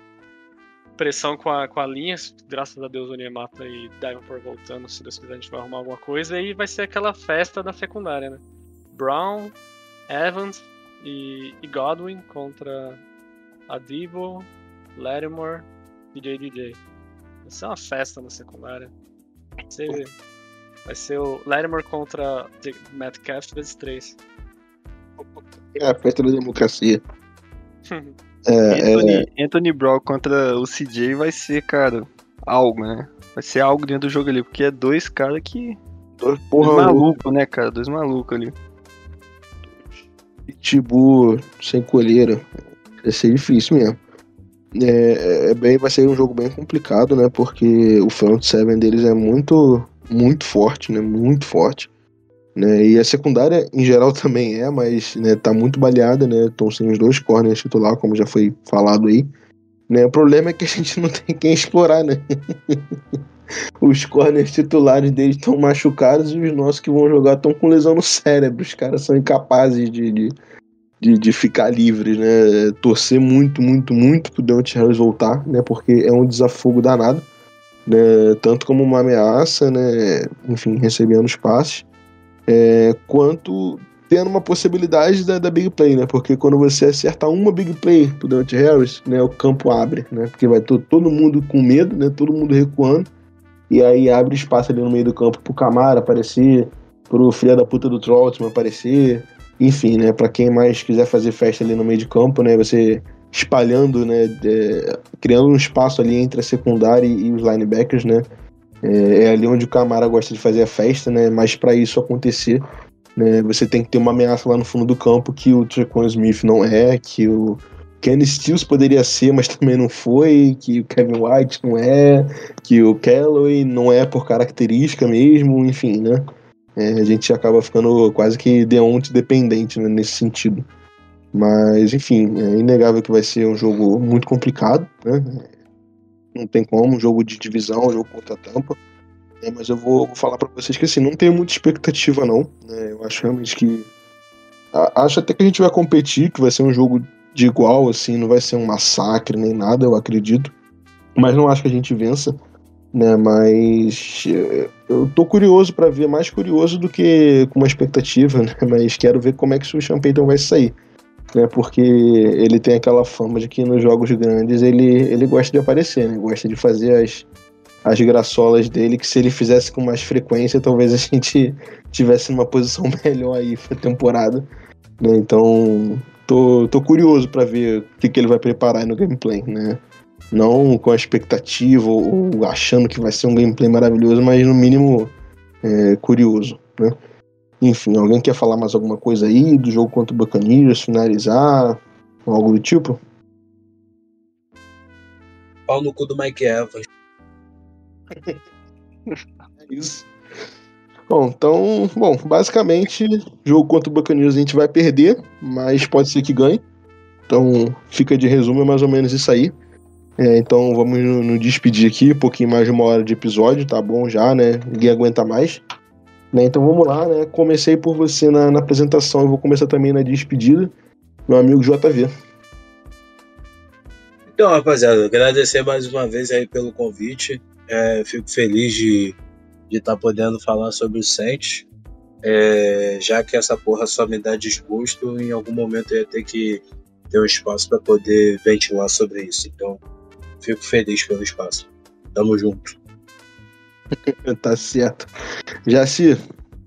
Pressão com a, com a linha, graças a Deus o Niemata e Davenport voltando, se Deus quiser a gente vai arrumar alguma coisa, e vai ser aquela festa da secundária, né? Brown, Evans e, e Godwin contra Adibo, Lattimore e JDJ. Vai ser uma festa na secundária. Vai ser, vai ser o Lattimore contra Metcalf vezes 3. É a festa da democracia. É, é, Anthony, Anthony Brown contra o CJ vai ser, cara, algo, né? Vai ser algo dentro do jogo ali, porque é dois caras que. dois Dois porra malucos, né, cara? Dois malucos ali. Pitbull sem colheira. Vai ser difícil mesmo. É, é bem, vai ser um jogo bem complicado, né? Porque o front seven deles é muito, muito forte, né? Muito forte. Né? E a secundária, em geral, também é, mas né, tá muito baleada, né? Estão sem os dois corners titular, como já foi falado aí. Né? O problema é que a gente não tem quem explorar, né? os corners titulares deles estão machucados e os nossos que vão jogar estão com lesão no cérebro. Os caras são incapazes de, de, de, de ficar livre, né? Torcer muito, muito, muito pro Deontay Harris voltar, né? Porque é um desafogo danado, né? Tanto como uma ameaça, né? Enfim, recebendo os passes, é, quanto tendo uma possibilidade da, da big play, né? Porque quando você acerta uma big play pro Deontay Harris, né? O campo abre, né? Porque vai todo, todo mundo com medo, né? Todo mundo recuando. E aí abre espaço ali no meio do campo pro Camara aparecer, pro filho da puta do Trollsman aparecer, enfim, né, para quem mais quiser fazer festa ali no meio de campo, né, você espalhando, né, de, criando um espaço ali entre a secundária e, os linebackers, né, é, é, ali onde o Camara gosta de fazer a festa, né, mas para isso acontecer, né, você tem que ter uma ameaça lá no fundo do campo que o Trequan Smith não é, que o Kenny Stills poderia ser, mas também não foi, que o Kevin White não é, que o Calloway não é por característica mesmo, enfim, né, é, a gente acaba ficando quase que deonte dependente né, nesse sentido. Mas, enfim, é inegável que vai ser um jogo muito complicado, né? Não tem como, um jogo de divisão, um jogo contra a tampa. É, mas eu vou, falar para vocês que assim, não tenho muita expectativa, não. Né? Eu acho realmente que. Acho até que a gente vai competir, que vai ser um jogo de igual, assim, não vai ser um massacre nem nada, eu acredito. Mas não acho que a gente vença né? Mas eh, eu tô curioso para ver, mais curioso do que com uma expectativa, né? Mas quero ver como é que o Payton vai sair, né? Porque ele tem aquela fama de que nos jogos grandes ele, ele gosta de aparecer, né? Gosta de fazer as, as graçolas dele, que se ele fizesse com mais frequência, talvez a gente tivesse numa posição melhor aí pra temporada, né? Então, tô, tô curioso para ver o que, que ele vai preparar no gameplay, né? Não com a expectativa ou achando que vai ser um gameplay maravilhoso, mas no mínimo é, curioso, né? Enfim, alguém quer falar mais alguma coisa aí do jogo contra o Buccaneers, finalizar, algo do tipo? Pau no cu do Mike Evans. é isso. Bom, então, bom, basicamente, jogo contra o Buccaneers a gente vai perder, mas pode ser que ganhe. Então, fica de resumo, é mais ou menos isso aí. É, então vamos nos despedir aqui, um pouquinho mais de uma hora de episódio, tá bom já, né? Ninguém aguenta mais. Né? Então vamos lá, né? Comecei por você na, na apresentação, eu vou começar também na despedida. Meu amigo JV. Então, rapaziada, agradecer mais uma vez aí pelo convite. É, fico feliz de estar tá podendo falar sobre o Saints. É, já que essa porra só me dá desgosto, em algum momento eu ia ter que ter um espaço para poder ventilar sobre isso. Então, Fico feliz pelo espaço. Tamo junto. tá certo. Jaci,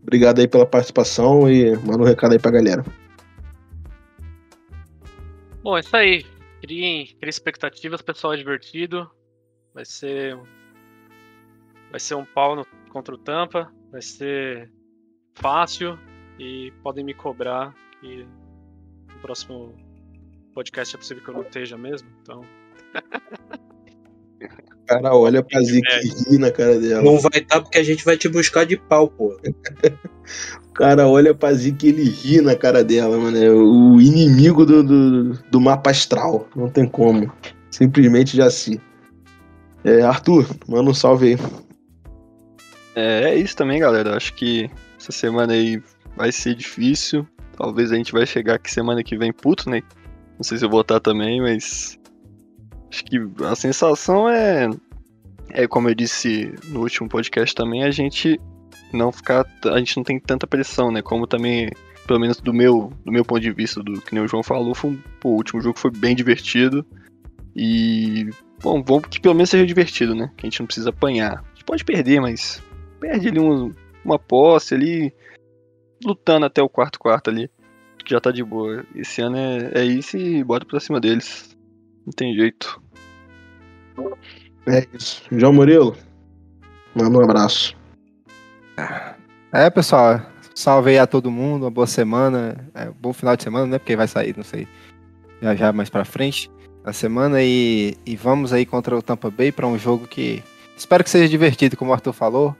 obrigado aí pela participação e manda um recado aí pra galera. Bom, é isso aí. Criem, criem expectativas, pessoal é divertido. Vai ser. Vai ser um pau no, contra o Tampa. Vai ser fácil. E podem me cobrar que no próximo podcast é possível que eu não esteja mesmo. Então. O cara olha pra Zica e ri na cara dela. Não vai estar tá porque a gente vai te buscar de pau, pô. o cara olha pra Zica e ele ri na cara dela, mano. É o inimigo do, do, do mapa astral. Não tem como. Simplesmente já se. É, Arthur, manda um salve aí. É, é isso também, galera. Acho que essa semana aí vai ser difícil. Talvez a gente vai chegar aqui semana que vem puto, né? Não sei se eu vou estar também, mas Acho que a sensação é, é como eu disse no último podcast também, a gente não ficar, a gente não tem tanta pressão, né? Como também, pelo menos do meu, do meu ponto de vista, do que o João falou, foi, pô, o último jogo foi bem divertido e bom, vamos que pelo menos seja divertido, né? Que a gente não precisa apanhar. A gente pode perder, mas perde ali um, uma posse ali, lutando até o quarto quarto ali, que já tá de boa. Esse ano é, é isso e bota pra cima deles. Não tem jeito. É isso. João Murilo, manda um abraço. É, pessoal. Salve aí a todo mundo, uma boa semana. É, bom final de semana, né? Porque vai sair, não sei. Já já mais pra frente a semana. E, e vamos aí contra o Tampa Bay para um jogo que espero que seja divertido, como o Arthur falou.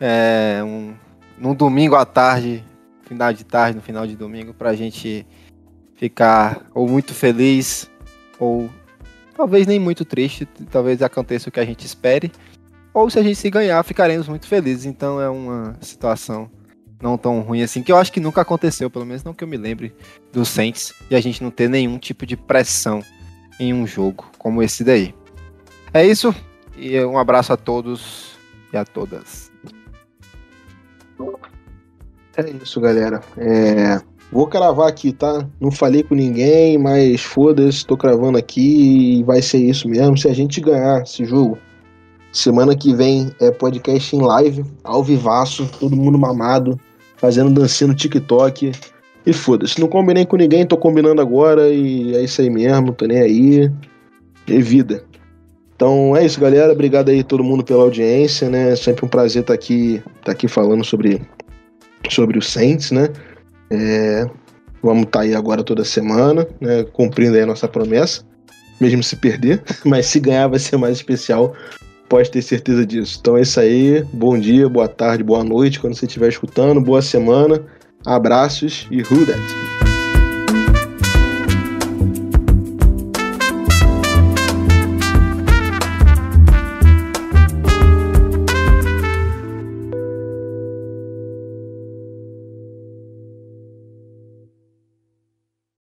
É um, num domingo à tarde, final de tarde, no final de domingo, pra gente ficar ou muito feliz ou talvez nem muito triste, talvez aconteça o que a gente espere, ou se a gente se ganhar, ficaremos muito felizes. Então é uma situação não tão ruim assim, que eu acho que nunca aconteceu, pelo menos não que eu me lembre do Saints, e a gente não ter nenhum tipo de pressão em um jogo como esse daí. É isso, e um abraço a todos e a todas. É isso, galera. É, Vou cravar aqui, tá? Não falei com ninguém, mas foda-se, tô cravando aqui e vai ser isso mesmo. Se a gente ganhar esse jogo, semana que vem é podcast em live, ao vivaço, todo mundo mamado, fazendo dancinha no TikTok. E foda-se, não combinei com ninguém, tô combinando agora e é isso aí mesmo, tô nem aí. E vida. Então é isso, galera. Obrigado aí todo mundo pela audiência, né? Sempre um prazer estar tá aqui, tá aqui falando sobre, sobre o Saints, né? É, vamos estar tá aí agora toda semana, né, cumprindo a nossa promessa, mesmo se perder, mas se ganhar vai ser mais especial, pode ter certeza disso. Então é isso aí, bom dia, boa tarde, boa noite, quando você estiver escutando, boa semana, abraços e who that?